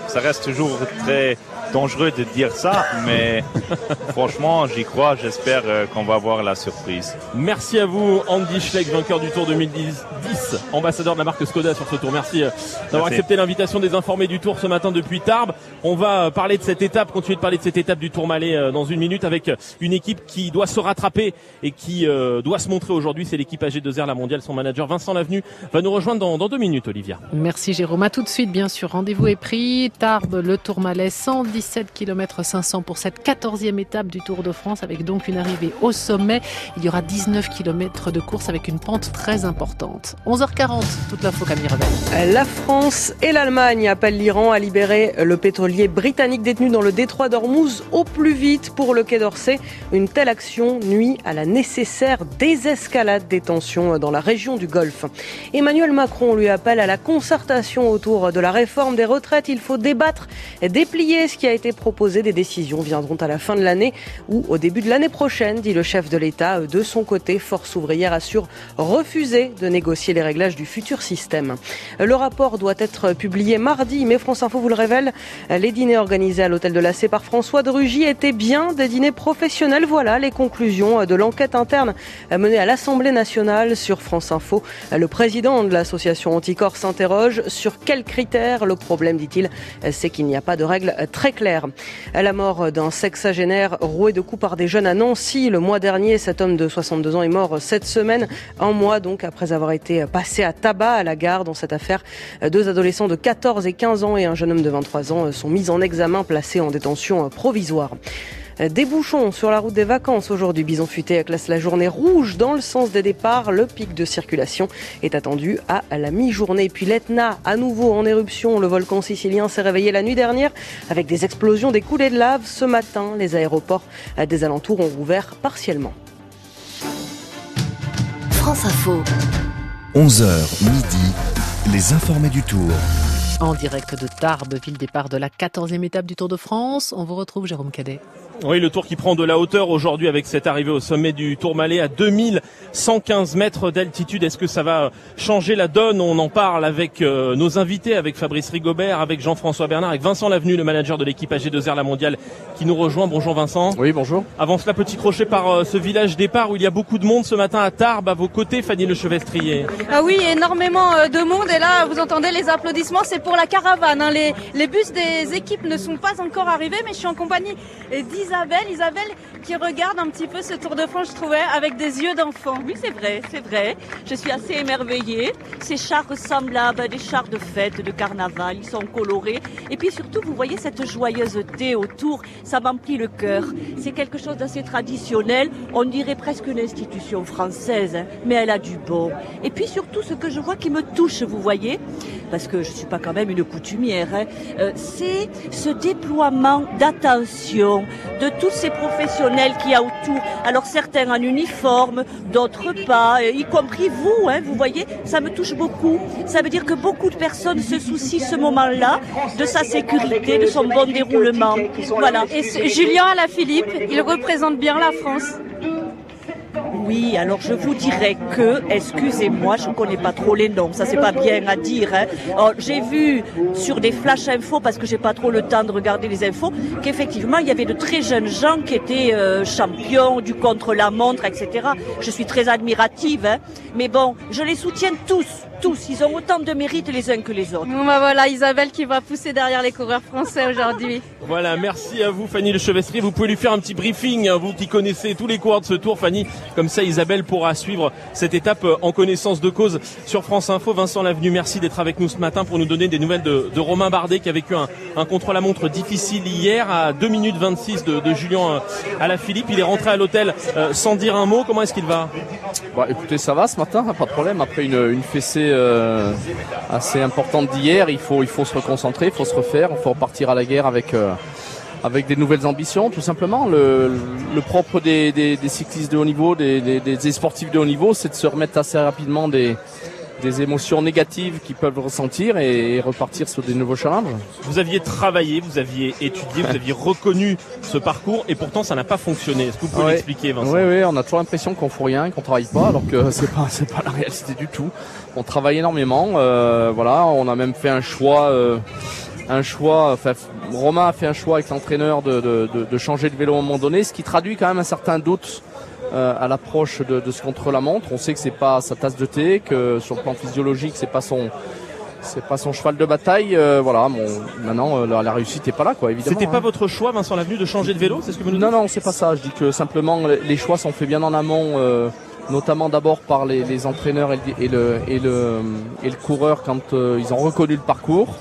ça reste toujours très dangereux de dire ça, mais franchement, j'y crois. J'espère euh, qu'on va avoir la surprise. Merci à vous, Andy Schleck, vainqueur du Tour 2010, ambassadeur de la marque Skoda sur ce tour. Merci euh, d'avoir accepté l'invitation des informés du Tour ce matin depuis Tarbes. On va euh, parler de cette étape, continuer de parler de cette étape du Tour Malais dans une minute avec une équipe qui doit se rattraper et qui doit se montrer aujourd'hui. C'est l'équipe AG2R, la mondiale. Son manager Vincent Lavenu va nous rejoindre dans, dans deux minutes, Olivia. Merci Jérôme. À tout de suite, bien sûr. Rendez-vous est pris. Tarbes, le Tour Malais, 110 17 km 500 pour cette 14e étape du Tour de France avec donc une arrivée au sommet. Il y aura 19 km de course avec une pente très importante. 11h40, toute l'info Camille Revel. La France et l'Allemagne appellent l'Iran à libérer le pétrolier britannique détenu dans le détroit d'Ormuz au plus vite pour le Quai d'Orsay. Une telle action nuit à la nécessaire désescalade des tensions dans la région du Golfe. Emmanuel Macron lui appelle à la concertation autour de la réforme des retraites. Il faut débattre, et déplier ce qui a été proposé. Des décisions viendront à la fin de l'année ou au début de l'année prochaine, dit le chef de l'État. De son côté, Force ouvrière assure refuser de négocier les réglages du futur système. Le rapport doit être publié mardi, mais France Info vous le révèle. Les dîners organisés à l'hôtel de la C par François de Rugy étaient bien des dîners professionnels. Voilà les conclusions de l'enquête interne menée à l'Assemblée nationale sur France Info. Le président de l'association Anticorps s'interroge sur quels critères le problème, dit-il, c'est qu'il n'y a pas de règles très claires À la mort d'un sexagénaire roué de coups par des jeunes à Nancy le mois dernier, cet homme de 62 ans est mort cette semaine, un mois donc après avoir été passé à tabac à la gare. Dans cette affaire, deux adolescents de 14 et 15 ans et un jeune homme de 23 ans sont mis en examen, placés en détention provisoire. Des bouchons sur la route des vacances aujourd'hui. Bison Futé classe la journée rouge dans le sens des départs. Le pic de circulation est attendu à la mi-journée. Puis l'Etna, à nouveau en éruption. Le volcan sicilien s'est réveillé la nuit dernière avec des explosions, des coulées de lave. Ce matin, les aéroports des alentours ont rouvert partiellement. France Info. 11h midi, les informés du tour. En direct de Tarbes, ville départ de la 14e étape du Tour de France. On vous retrouve Jérôme Cadet. Oui, le tour qui prend de la hauteur aujourd'hui avec cette arrivée au sommet du Tourmalet à 2115 mètres d'altitude. Est-ce que ça va changer la donne? On en parle avec euh, nos invités, avec Fabrice Rigobert, avec Jean-François Bernard, avec Vincent Lavenu, le manager de l'équipe AG2R La Mondiale, qui nous rejoint. Bonjour Vincent. Oui, bonjour. Avant cela, petit crochet par euh, ce village départ où il y a beaucoup de monde ce matin à Tarbes, à vos côtés, Fanny Le Chevestrier. Ah oui, énormément euh, de monde. Et là, vous entendez les applaudissements, c'est pour la caravane. Hein. Les, les bus des équipes ne sont pas encore arrivés, mais je suis en compagnie. Isabelle qui regarde un petit peu ce Tour de France, je trouvais, avec des yeux d'enfant. Oui, c'est vrai, c'est vrai. Je suis assez émerveillée. Ces chars ressemblent à des chars de fête, de carnaval. Ils sont colorés. Et puis surtout, vous voyez cette joyeuseté autour. Ça m'emplit le cœur. C'est quelque chose d'assez traditionnel. On dirait presque une institution française, hein. mais elle a du bon. Et puis surtout, ce que je vois qui me touche, vous voyez, parce que je suis pas quand même une coutumière, hein, euh, c'est ce déploiement d'attention de tous ces professionnels qui y a autour. Alors certains en uniforme, d'autres pas, y compris vous, hein, vous voyez, ça me touche beaucoup. Ça veut dire que beaucoup de personnes se soucient ce moment-là de sa sécurité, de son bon déroulement. Voilà. Et Julien Alaphilippe, il représente bien la France. Oui, alors je vous dirais que, excusez-moi, je ne connais pas trop les noms, ça c'est pas bien à dire. Hein. J'ai vu sur des flash infos, parce que j'ai pas trop le temps de regarder les infos, qu'effectivement il y avait de très jeunes gens qui étaient euh, champions du contre-la-montre, etc. Je suis très admirative, hein. mais bon, je les soutiens tous tous. Ils ont autant de mérite les uns que les autres. Bon bah voilà, Isabelle qui va pousser derrière les coureurs français aujourd'hui. Voilà, merci à vous Fanny Le Chevestre. Vous pouvez lui faire un petit briefing, hein, vous qui connaissez tous les coureurs de ce tour, Fanny. Comme ça, Isabelle pourra suivre cette étape euh, en connaissance de cause sur France Info. Vincent Lavenu, merci d'être avec nous ce matin pour nous donner des nouvelles de, Romain Bardet qui a vécu un, un contre-la-montre difficile hier à 2 minutes 26 de, de Julien à la Philippe. Il est rentré à l'hôtel euh, sans dire un mot. Comment est-ce qu'il va? Bah, Écoutez, ça va ce matin, pas de problème. Après une, une fessée euh, assez importante d'hier. Il faut, il faut se reconcentrer, il faut se refaire, il faut repartir à la guerre avec, euh, avec des nouvelles ambitions, tout simplement. Le, propre des, cyclistes de haut niveau, des, sportifs de haut niveau, c'est de se remettre assez rapidement des, des émotions négatives qu'ils peuvent ressentir et repartir sur des nouveaux challenges. Vous aviez travaillé, vous aviez étudié, vous aviez reconnu ce parcours et pourtant ça n'a pas fonctionné. Est-ce que vous pouvez l'expliquer, Vincent? Oui, oui, on a toujours l'impression qu'on fout rien, qu'on travaille pas, alors que c'est pas, c'est pas la réalité du tout. On travaille énormément, euh, voilà, on a même fait un choix. Euh, un choix, enfin, Romain a fait un choix avec l'entraîneur de, de, de, changer de vélo à un moment donné, ce qui traduit quand même un certain doute euh, à l'approche de, de, ce contre-la-montre. On sait que c'est pas sa tasse de thé, que sur le plan physiologique, c'est pas son c'est pas son cheval de bataille. Euh, voilà, bon, maintenant euh, la, réussite est pas là, quoi. Évidemment. C'était pas hein. votre choix, Vincent Lavenu, de changer de vélo, c'est ce que vous nous Non, non, c'est pas ça. Je dis que simplement les choix sont faits bien en amont, notamment d'abord par les, entraîneurs et le, et le, et le, coureur quand ils ont reconnu le parcours.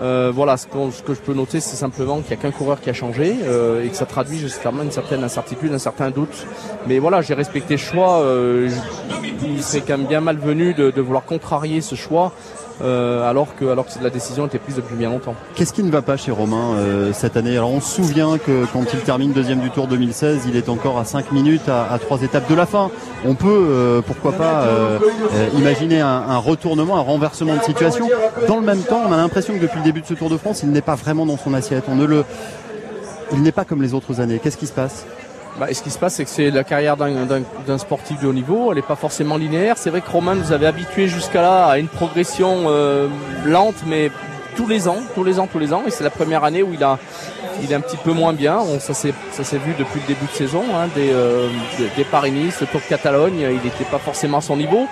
Euh, voilà, ce que, je peux noter, c'est simplement qu'il n'y a qu'un coureur qui a changé euh, et que ça traduit justement une certaine incertitude, un certain doute. Mais voilà, j'ai respecté le choix. Euh, quand même bien malvenu de, de vouloir contrarier ce choix euh, alors que alors que la décision était prise depuis bien longtemps. Qu'est-ce qui ne va pas chez Romain euh, cette année Alors on se souvient que quand il termine deuxième du Tour 2016, il est encore à 5 minutes à, à 3 étapes de la fin. On peut euh, pourquoi pas imaginer un, retournement, un renversement de situation. Dans le même temps, on a l'impression que depuis le début de ce Tour de France, il n'est pas vraiment dans son assiette. Il n'est pas comme les autres années. Qu'est-ce qui se passe bah, ce qui se passe, c'est que c'est la carrière d'un sportif de haut niveau. Elle n'est pas forcément linéaire. C'est vrai que Romain nous avait habitués jusqu'à là à une progression euh, lente, mais tous les ans, tous les ans, tous les ans. Et c'est la première année où il a, il est un petit peu moins bien. ça s'est, vu depuis le début de saison, hein, des, euh, des Paris-Nice, le Tour de Catalogne. Il n'était pas forcément à son niveau.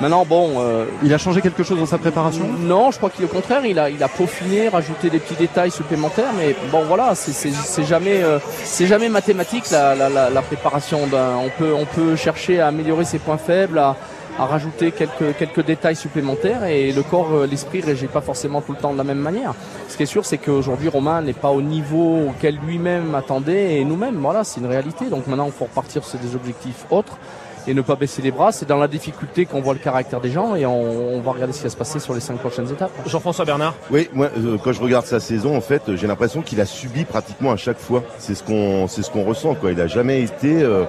Maintenant, bon. Euh, il a changé quelque chose dans sa préparation Non, je crois qu'au contraire, il a, il a peaufiné, rajouté des petits détails supplémentaires. Mais bon, voilà, c'est jamais, euh, c'est jamais mathématique la, la, la, la préparation. On peut, on peut chercher à améliorer ses points faibles, à, à rajouter quelques, quelques détails supplémentaires et le corps, euh, l'esprit réagit pas forcément tout le temps de la même manière. Ce qui est sûr, c'est qu'aujourd'hui, Romain n'est pas au niveau auquel lui-même attendait et nous-mêmes. Voilà, c'est une réalité. Donc maintenant, il faut repartir sur des objectifs autres et ne pas baisser les bras. C'est dans la difficulté qu'on voit le caractère des gens et on, va regarder ce qui va se passer sur les cinq prochaines étapes. Jean-François Bernard Oui, moi, euh, quand je regarde sa saison, en fait, j'ai l'impression qu'il a subi pratiquement à chaque fois. C'est ce qu'on, c'est ce qu'on ressent, quoi. Il a jamais été euh,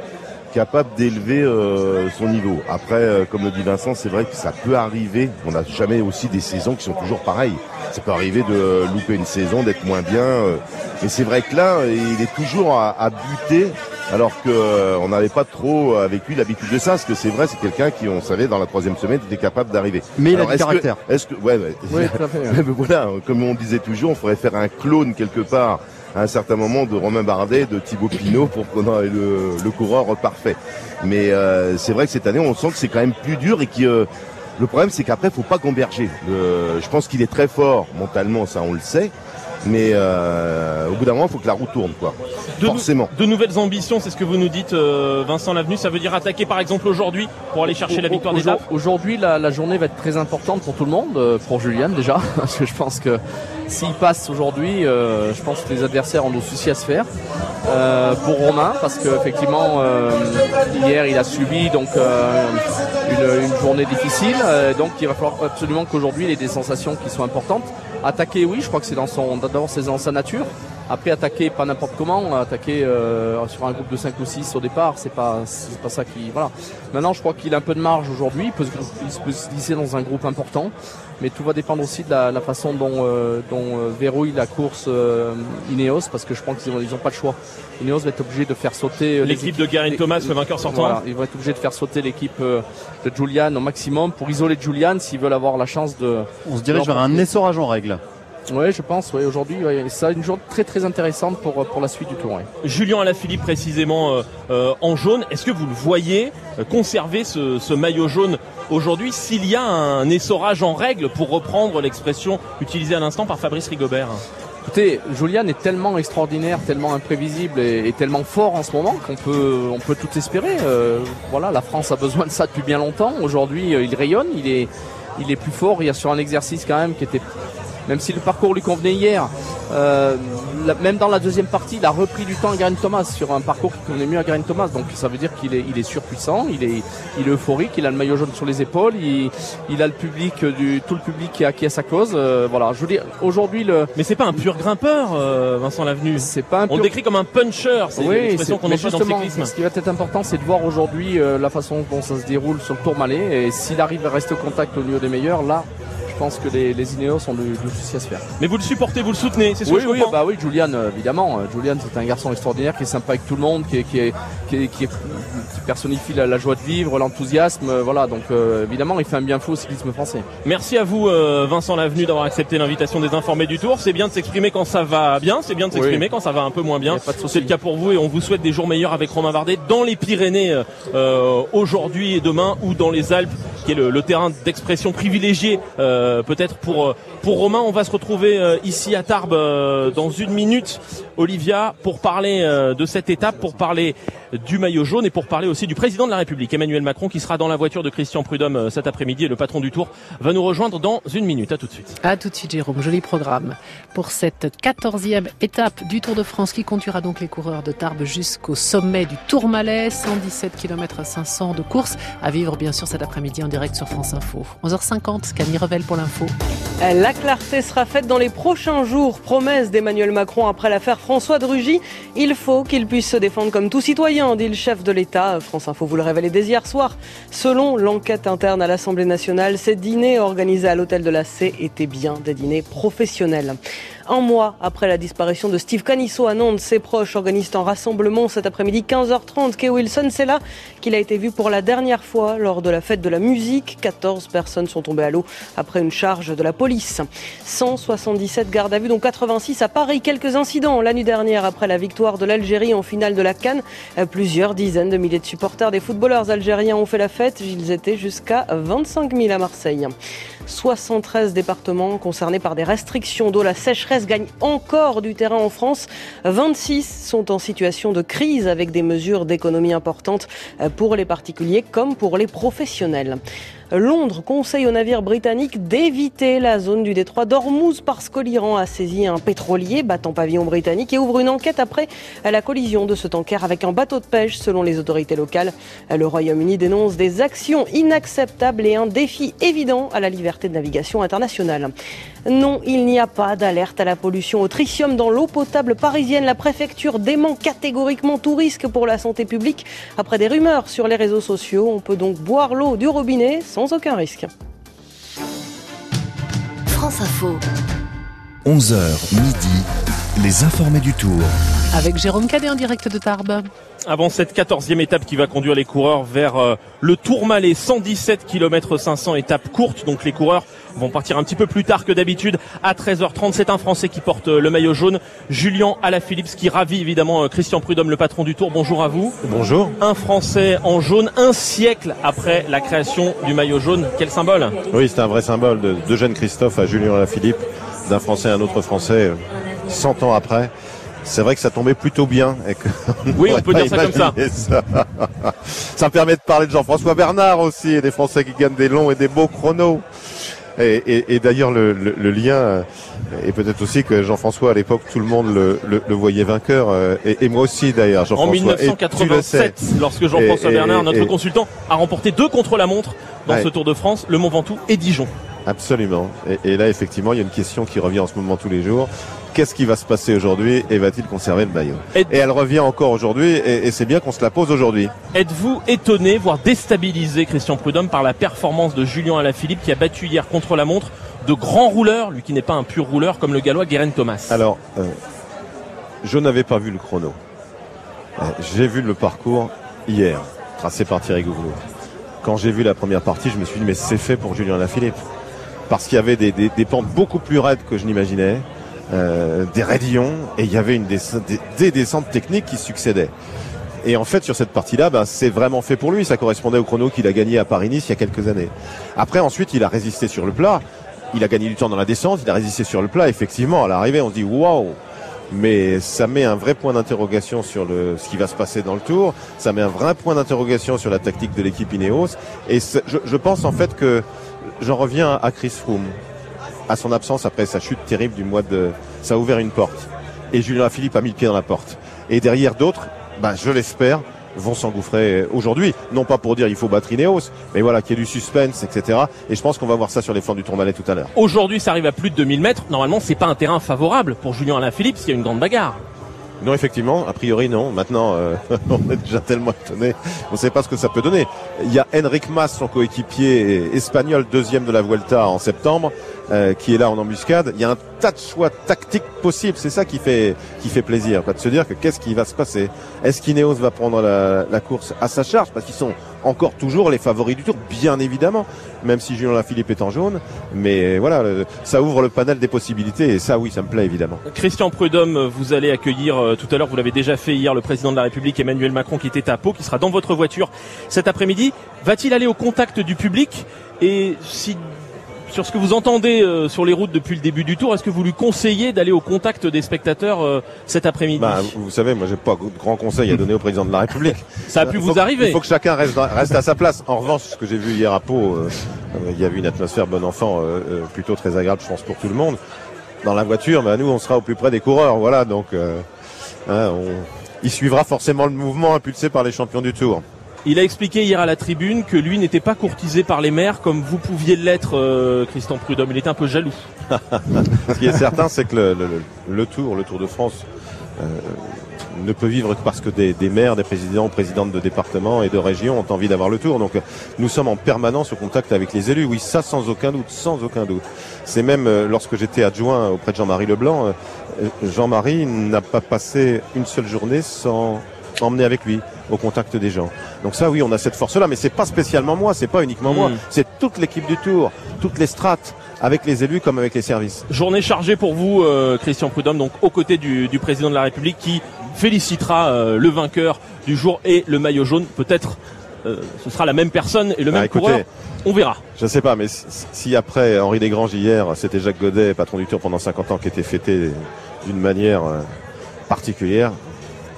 capable d'élever euh, son niveau. Après, comme le dit Vincent, c'est vrai que ça peut arriver. On n'a jamais aussi des saisons qui sont toujours pareilles. Ça peut arriver de louper une saison, d'être moins bien. mais c'est vrai que là, il est toujours à, à buter alors qu'on euh, n'avait pas trop avec lui l'habitude de ça, parce que c'est vrai, c'est quelqu'un qui, on savait, dans la troisième semaine, était capable d'arriver. Mais il a du caractère. Est-ce que, ouais, oui, tout à fait, mais voilà, comme on disait toujours, on faudrait faire un clone quelque part à un certain moment de Romain Bardet, de Thibaut Pinot pour qu'on ait le, le, coureur parfait. Mais euh, c'est vrai que cette année, on sent que c'est quand même plus dur et que euh, le problème, c'est qu'après, faut pas gamberger. je pense qu'il est très fort mentalement, ça, on le sait. Mais euh, au bout d'un moment, il faut que la roue tourne, quoi. De Forcément. de nouvelles ambitions, c'est ce que vous nous dites, euh, Vincent Lavenu. Ça veut dire attaquer, par exemple, aujourd'hui pour aller chercher la victoire d'étape. Aujourd'hui, la, journée va être très importante pour tout le monde, euh, pour Julien déjà, parce que je pense que s'il passe aujourd'hui, je pense que les adversaires ont nos soucis à se faire. pour Romain, parce qu'effectivement, hier, il a subi donc une, une, journée difficile, donc il va falloir absolument qu'aujourd'hui, il ait des sensations qui sont importantes. Attaquer, oui, je crois que c'est dans son, d'abord c'est dans sa nature. Après, attaquer pas n'importe comment, attaquer euh, sur un groupe de 5 ou 6 au départ, c'est pas, c'est pas ça qui, voilà. Maintenant, je crois qu'il a un peu de marge aujourd'hui. Il peut, peut se glisser dans un groupe important mais tout va dépendre aussi de la, façon dont, euh, dont euh, verrouille la course euh, Ineos, parce que je pense qu'ils n'ont pas le choix. Ineos va être obligé de faire sauter l'équipe de Garin Thomas, le vainqueur sortant. ils vont être obligés de faire sauter l'équipe de Julian au maximum pour isoler Julian s'ils veulent avoir la chance de. On se dirige vers un essorage en règle. Oui, je pense. Oui, aujourd'hui, ça une journée très très intéressante pour pour la suite du tour. Julien Alaphilippe précisément en jaune. Est-ce que vous le voyez conserver ce, ce maillot jaune aujourd'hui s'il y a un essorage en règle, pour reprendre l'expression utilisée à l'instant par Fabrice Rigobert? Écoutez, Julian est tellement extraordinaire, tellement imprévisible et, tellement fort en ce moment qu'on peut, on peut tout espérer. Euh, voilà, la France a besoin de ça depuis bien longtemps. Aujourd'hui, euh, il rayonne, il est, il est plus fort. Il y a sur un exercice quand même qui était, même si le parcours lui convenait hier, euh, même dans la deuxième partie, il a repris du temps à Grant Thomas sur un parcours qui convenait mieux à Grant Thomas. Donc ça veut dire qu'il est, il est surpuissant, il est, il est euphorique, il a le maillot jaune sur les épaules, il, il a le public, du, tout le public qui a, qui a sa cause. Euh, voilà, je veux dire, aujourd'hui le. Mais c'est pas un pur grimpeur, euh, Vincent Lavenu. C'est pas un On le décrit comme un puncher. C'est oui, l'expression qu'on emploie dans le cyclisme. Ce qui va être important, c'est de voir aujourd'hui la façon dont ça se déroule sur le Tourmalet et s'il arrive à rester au contact au niveau des meilleurs, là, je pense que les, les Ineos ont du, souci à se faire. Mais vous le supportez, vous le soutenez, c'est ce oui, que je oui, bah oui, Julian, euh, évidemment. Euh, Julian, c'est un garçon extraordinaire qui est sympa avec tout le monde, qui, qui, est, qui, qui, personnifie la, joie de vivre, l'enthousiasme. Euh, voilà, donc évidemment, il fait un bien fou au cyclisme français. Merci à vous, Vincent Lavenu, d'avoir accepté l'invitation des informés du Tour. C'est bien de s'exprimer quand ça va bien, c'est bien de s'exprimer quand ça va un peu moins bien. C'est le cas pour vous et on vous souhaite des jours meilleurs avec Romain Bardet dans les Pyrénées aujourd'hui et demain ou dans les Alpes, qui est le, le terrain d'expression privilégié peut-être pour euh, pour Romain. On va se retrouver euh, ici à Tarbes euh, dans une minute, Olivia, pour parler de cette étape, pour parler du maillot jaune et pour parler aussi du président de la République, Emmanuel Macron, qui sera dans la voiture de Christian Prudhomme cet après-midi et le patron du Tour va nous rejoindre dans une minute. À tout de suite. À tout de suite, Jérôme. Joli programme pour cette quatorzième étape du Tour de France qui conduira donc les coureurs de Tarbes jusqu'au sommet du Tourmalet. 117 km à 500 de course à vivre bien sûr cet après-midi en direct sur France Info. 11h50, Camille Revel pour l'info. La clarté sera faite dans les prochains jours. Promesse d'Emmanuel Macron après l'affaire François de. Il faut qu'il puisse se défendre comme tout citoyen, dit le chef de l'État. France Info vous le révélait dès hier soir. Selon l'enquête interne à l'Assemblée nationale, ces dîners organisés à l'hôtel de la C étaient bien des dîners professionnels. Un mois après la disparition de Steve Canisso à Nantes, ses proches organisent un rassemblement cet après-midi 15h30. Kay Wilson, c'est là qu'il a été vu pour la dernière fois lors de la fête de la musique. 14 personnes sont tombées à l'eau après une charge de la police. 177 gardes à vue, dont 86 à Paris. Quelques incidents la nuit dernière après la victoire de l'Algérie en finale de la Cannes. Plusieurs dizaines de milliers de supporters des footballeurs algériens ont fait la fête. Ils étaient jusqu'à 25 000 à Marseille. 73 départements concernés par des restrictions d'eau. La sécheresse gagne encore du terrain en France. 26 sont en situation de crise avec des mesures d'économie importantes pour les particuliers comme pour les professionnels. Londres conseille aux navires britanniques d'éviter la zone du détroit d'Ormuz parce que l'Iran a saisi un pétrolier battant pavillon britannique et ouvre une enquête après la collision de ce tanker avec un bateau de pêche selon les autorités locales. Le Royaume-Uni dénonce des actions inacceptables et un défi évident à la liberté de navigation internationale. Non, il n'y a pas d'alerte à la pollution au tritium dans l'eau potable parisienne. La préfecture dément catégoriquement tout risque pour la santé publique. Après des rumeurs sur les réseaux sociaux, on peut donc boire l'eau du robinet sans aucun risque. France Info. 11h midi, les informés du Tour. Avec Jérôme Cadet en direct de Tarbes. Avant cette quatorzième étape qui va conduire les coureurs vers euh, le Tourmalet, 117 km 500 étape courte. Donc les coureurs vont partir un petit peu plus tard que d'habitude à 13h30. C'est un Français qui porte euh, le maillot jaune, Julien Alaphilippe, qui ravit évidemment euh, Christian Prudhomme, le patron du Tour. Bonjour à vous. Bonjour. Un Français en jaune, un siècle après la création du maillot jaune. Quel symbole? Oui, c'est un vrai symbole de, de jeune Christophe à Julien Alaphilippe, d'un Français à un autre Français, 100 ans après. C'est vrai que ça tombait plutôt bien. Et que oui, on peut dire ça comme ça. ça. ça. me permet de parler de Jean-François Bernard aussi, et des Français qui gagnent des longs et des beaux chronos. Et, et, et d'ailleurs, le, le, le, lien est peut-être aussi que Jean-François, à l'époque, tout le monde le, le voyait vainqueur, et, et, moi aussi d'ailleurs. En 1987, lorsque Jean-François Bernard, notre consultant, a remporté deux contre la montre dans ouais. ce Tour de France, le Mont Ventoux et Dijon. Absolument. Et, là, effectivement, il y a une question qui revient en ce moment tous les jours qu'est-ce qui va se passer aujourd'hui et va-t-il conserver le maillot Et elle revient encore aujourd'hui et, et c'est bien qu'on se la pose aujourd'hui. Êtes-vous étonné, voire déstabilisé, Christian Prudhomme, par la performance de Julien Alaphilippe qui a battu hier contre la montre de grands rouleurs, lui qui n'est pas un pur rouleur comme le gallois Guérin Thomas? Alors, euh, je n'avais pas vu le chrono. Euh, j'ai vu le parcours hier, tracé par Thierry Gouglou. Quand j'ai vu la première partie, je me suis dit mais c'est fait pour Julien Alaphilippe. Parce qu'il y avait des, pentes beaucoup plus raides que je n'imaginais. Euh, des raidillons et il y avait des, des, des, descentes techniques qui succédaient. Et en fait, sur cette partie-là, ben, c'est vraiment fait pour lui. Ça correspondait au chrono qu'il a gagné à Paris-Nice il y a quelques années. Après, ensuite, il a résisté sur le plat. Il a gagné du temps dans la descente. Il a résisté sur le plat. Effectivement, à l'arrivée, on se dit waouh. Mais ça met un vrai point d'interrogation sur le, ce qui va se passer dans le tour. Ça met un vrai point d'interrogation sur la tactique de l'équipe Ineos. Et je, je pense en fait que j'en reviens à Chris Froome à son absence après sa chute terrible du mois de. Ça a ouvert une porte. Et Julien Philippe a mis le pied dans la porte. Et derrière d'autres, ben, je l'espère, vont s'engouffrer aujourd'hui. Non pas pour dire il faut battre Ineos, mais voilà, qu'il y ait du suspense, etc. Et je pense qu'on va voir ça sur les flancs du Tourmalet tout à l'heure. Aujourd'hui, ça arrive à plus de 2000 mètres. Normalement, c'est pas un terrain favorable pour Julien Alain Philippe, qu'il y a une grande bagarre. Non, effectivement, a priori non. Maintenant, euh, on est déjà tellement étonné, on ne sait pas ce que ça peut donner. Il y a Enric Mas, son coéquipier espagnol, deuxième de la Vuelta en septembre, euh, qui est là en embuscade. Il y a un tas de choix tactiques possibles. C'est ça qui fait qui fait plaisir, pas de se dire que qu'est-ce qui va se passer. Est-ce qu'Ineos va prendre la, la, course à sa charge? Parce qu'ils sont encore toujours les favoris du tour, bien évidemment, même si Julien Lafilippe est en jaune. Mais voilà, ça ouvre le panel des possibilités et ça, oui, ça me plaît évidemment. Christian Prudhomme, vous allez accueillir euh, tout à l'heure, vous l'avez déjà fait hier, le président de la République Emmanuel Macron qui était à Pau, qui sera dans votre voiture cet après-midi. Va-t-il aller au contact du public? Et si sur ce que vous entendez euh, sur les routes depuis le début du tour, est-ce que vous lui conseillez d'aller au contact des spectateurs euh, cet après-midi bah, Vous savez, moi j'ai pas de grands conseils à donner au président de la République. Ça a pu vous arriver. Il faut que chacun reste, reste à sa place. En revanche, ce que j'ai vu hier à Pau, euh, il y avait une atmosphère bon enfant plutôt très agréable, je pense, pour tout le monde. Dans la voiture, bah, nous on sera au plus près des coureurs, voilà. Donc, hein, on... il suivra forcément le mouvement impulsé par les champions du Tour. Il a expliqué hier à la tribune que lui n'était pas courtisé par les maires comme vous pouviez l'être, euh, Christian Prudhomme. Il était un peu jaloux. Ce qui est certain, c'est que le, Tour, le Tour de France, euh, ne peut vivre que parce que des, des maires, des présidents, présidentes de départements et de régions ont envie d'avoir le tour. Donc nous sommes en permanence au contact avec les élus. Oui, ça sans aucun doute, sans aucun doute. C'est même euh, lorsque j'étais adjoint auprès de Jean-Marie Leblanc, euh, Jean-Marie n'a pas passé une seule journée sans emmener avec lui au contact des gens. Donc ça, oui, on a cette force-là, mais c'est pas spécialement moi, c'est pas uniquement moi, Mm. c'est toute l'équipe du Tour, toutes les strates, avec les élus comme avec les services. Journée chargée pour vous, euh, Christian Prudhomme, donc aux côtés du, du président de la République qui félicitera euh, le vainqueur du jour et le maillot jaune. Peut-être euh, ce sera la même personne et le Bah, même écoutez, coureur. On verra. Je sais pas, mais si, après Henri Desgranges hier, c'était Jacques Godet, patron du Tour pendant 50 ans, qui était fêté d'une manière particulière,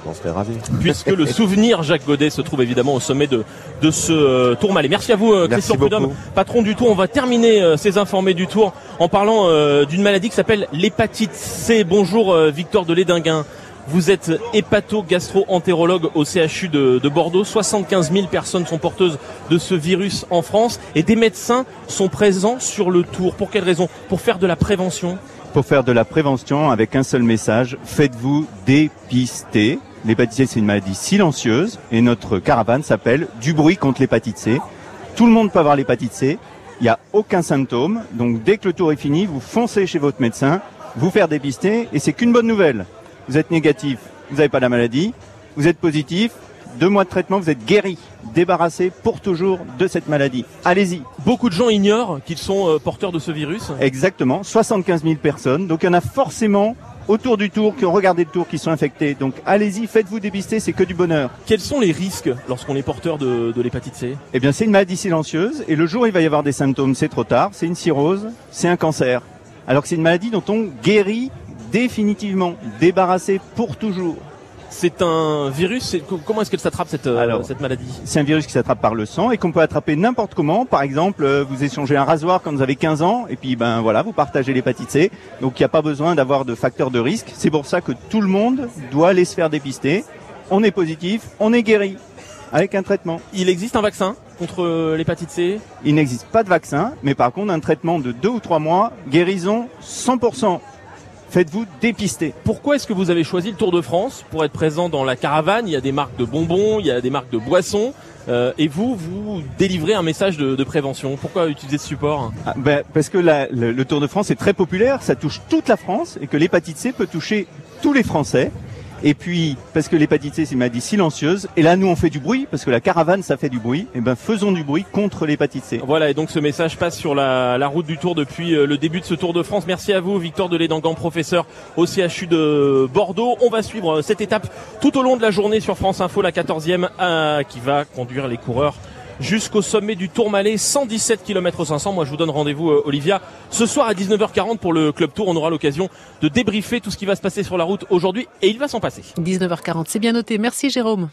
on serait ravis. Puisque le souvenir Jacques Godet se trouve évidemment au sommet de, de ce euh, Tourmalet. Merci à vous euh, Merci Christian Prudhomme, patron du Tour. On va terminer euh, ces informés du Tour en parlant euh, d'une maladie qui s'appelle l'hépatite C. Bonjour euh, Victor de Lédinguin. Vous êtes hépato-gastro-entérologue au CHU de, de Bordeaux. 75 000 personnes sont porteuses de ce virus en France et des médecins sont présents sur le Tour. Pour quelle raison? Pour faire de la prévention? Pour faire de la prévention avec un seul message, faites-vous dépister. L'hépatite C, c'est une maladie silencieuse et notre caravane s'appelle Du bruit contre l'hépatite C. Tout le monde peut avoir l'hépatite C. Il n'y a aucun symptôme. Donc dès que le tour est fini, vous foncez chez votre médecin, vous faire dépister et c'est qu'une bonne nouvelle. Vous êtes négatif, vous n'avez pas la maladie. Vous êtes positif, deux mois de traitement, vous êtes guéri, débarrassé pour toujours de cette maladie. Allez-y. Beaucoup de gens ignorent qu'ils sont euh, porteurs de ce virus. Exactement, 75 000 personnes. Donc il y en a forcément autour du tour qui ont regardé le tour qui sont infectés. Donc allez-y, faites-vous dépister, c'est que du bonheur. Quels sont les risques lorsqu'on est porteur de, de l'hépatite C? Eh bien c'est une maladie silencieuse et le jour où il va y avoir des symptômes, c'est trop tard, c'est une cirrhose, c'est un cancer. Alors que c'est une maladie dont on guérit définitivement, débarrassé pour toujours. C'est un virus. Comment est-ce qu'elle s'attrape cette, euh, Alors, cette maladie? C'est un virus qui s'attrape par le sang et qu'on peut attraper n'importe comment. Par exemple, euh, vous échangez un rasoir quand vous avez 15 ans et puis ben voilà, vous partagez l'hépatite C. Donc il n'y a pas besoin d'avoir de facteur de risque. C'est pour ça que tout le monde doit aller se faire dépister. On est positif, on est guéri avec un traitement. Il existe un vaccin contre euh, l'hépatite C? Il n'existe pas de vaccin, mais par contre un traitement de deux ou trois mois, guérison 100%. Faites-vous dépister. Pourquoi est-ce que vous avez choisi le Tour de France pour être présent dans la caravane? Il y a des marques de bonbons, il y a des marques de boissons. euh, et vous, vous délivrez un message de, de prévention. Pourquoi utiliser ce support? Ah, ben, parce que la- le, le Tour de France est très populaire, ça touche toute la France et que l'hépatite C peut toucher tous les Français. Et puis, parce que l'hépatite C, c'est une maladie silencieuse, et là, nous, on fait du bruit, parce que la caravane, ça fait du bruit, et ben, faisons du bruit contre l'hépatite C. Voilà, et donc ce message passe sur la, la route du Tour depuis euh, le début de ce Tour de France. Merci à vous, Victor Delédangan, professeur au CHU de Bordeaux. On va suivre euh, cette étape tout au long de la journée sur France Info, la 14e, euh, qui va conduire les coureurs jusqu'au sommet du Tourmalet, 117 km 500. Moi, je vous donne rendez-vous, euh, Olivia, ce soir à 19h40 pour le Club Tour. On aura l'occasion de débriefer tout ce qui va se passer sur la route aujourd'hui, et il va s'en passer. 19h40, c'est bien noté. Merci Jérôme.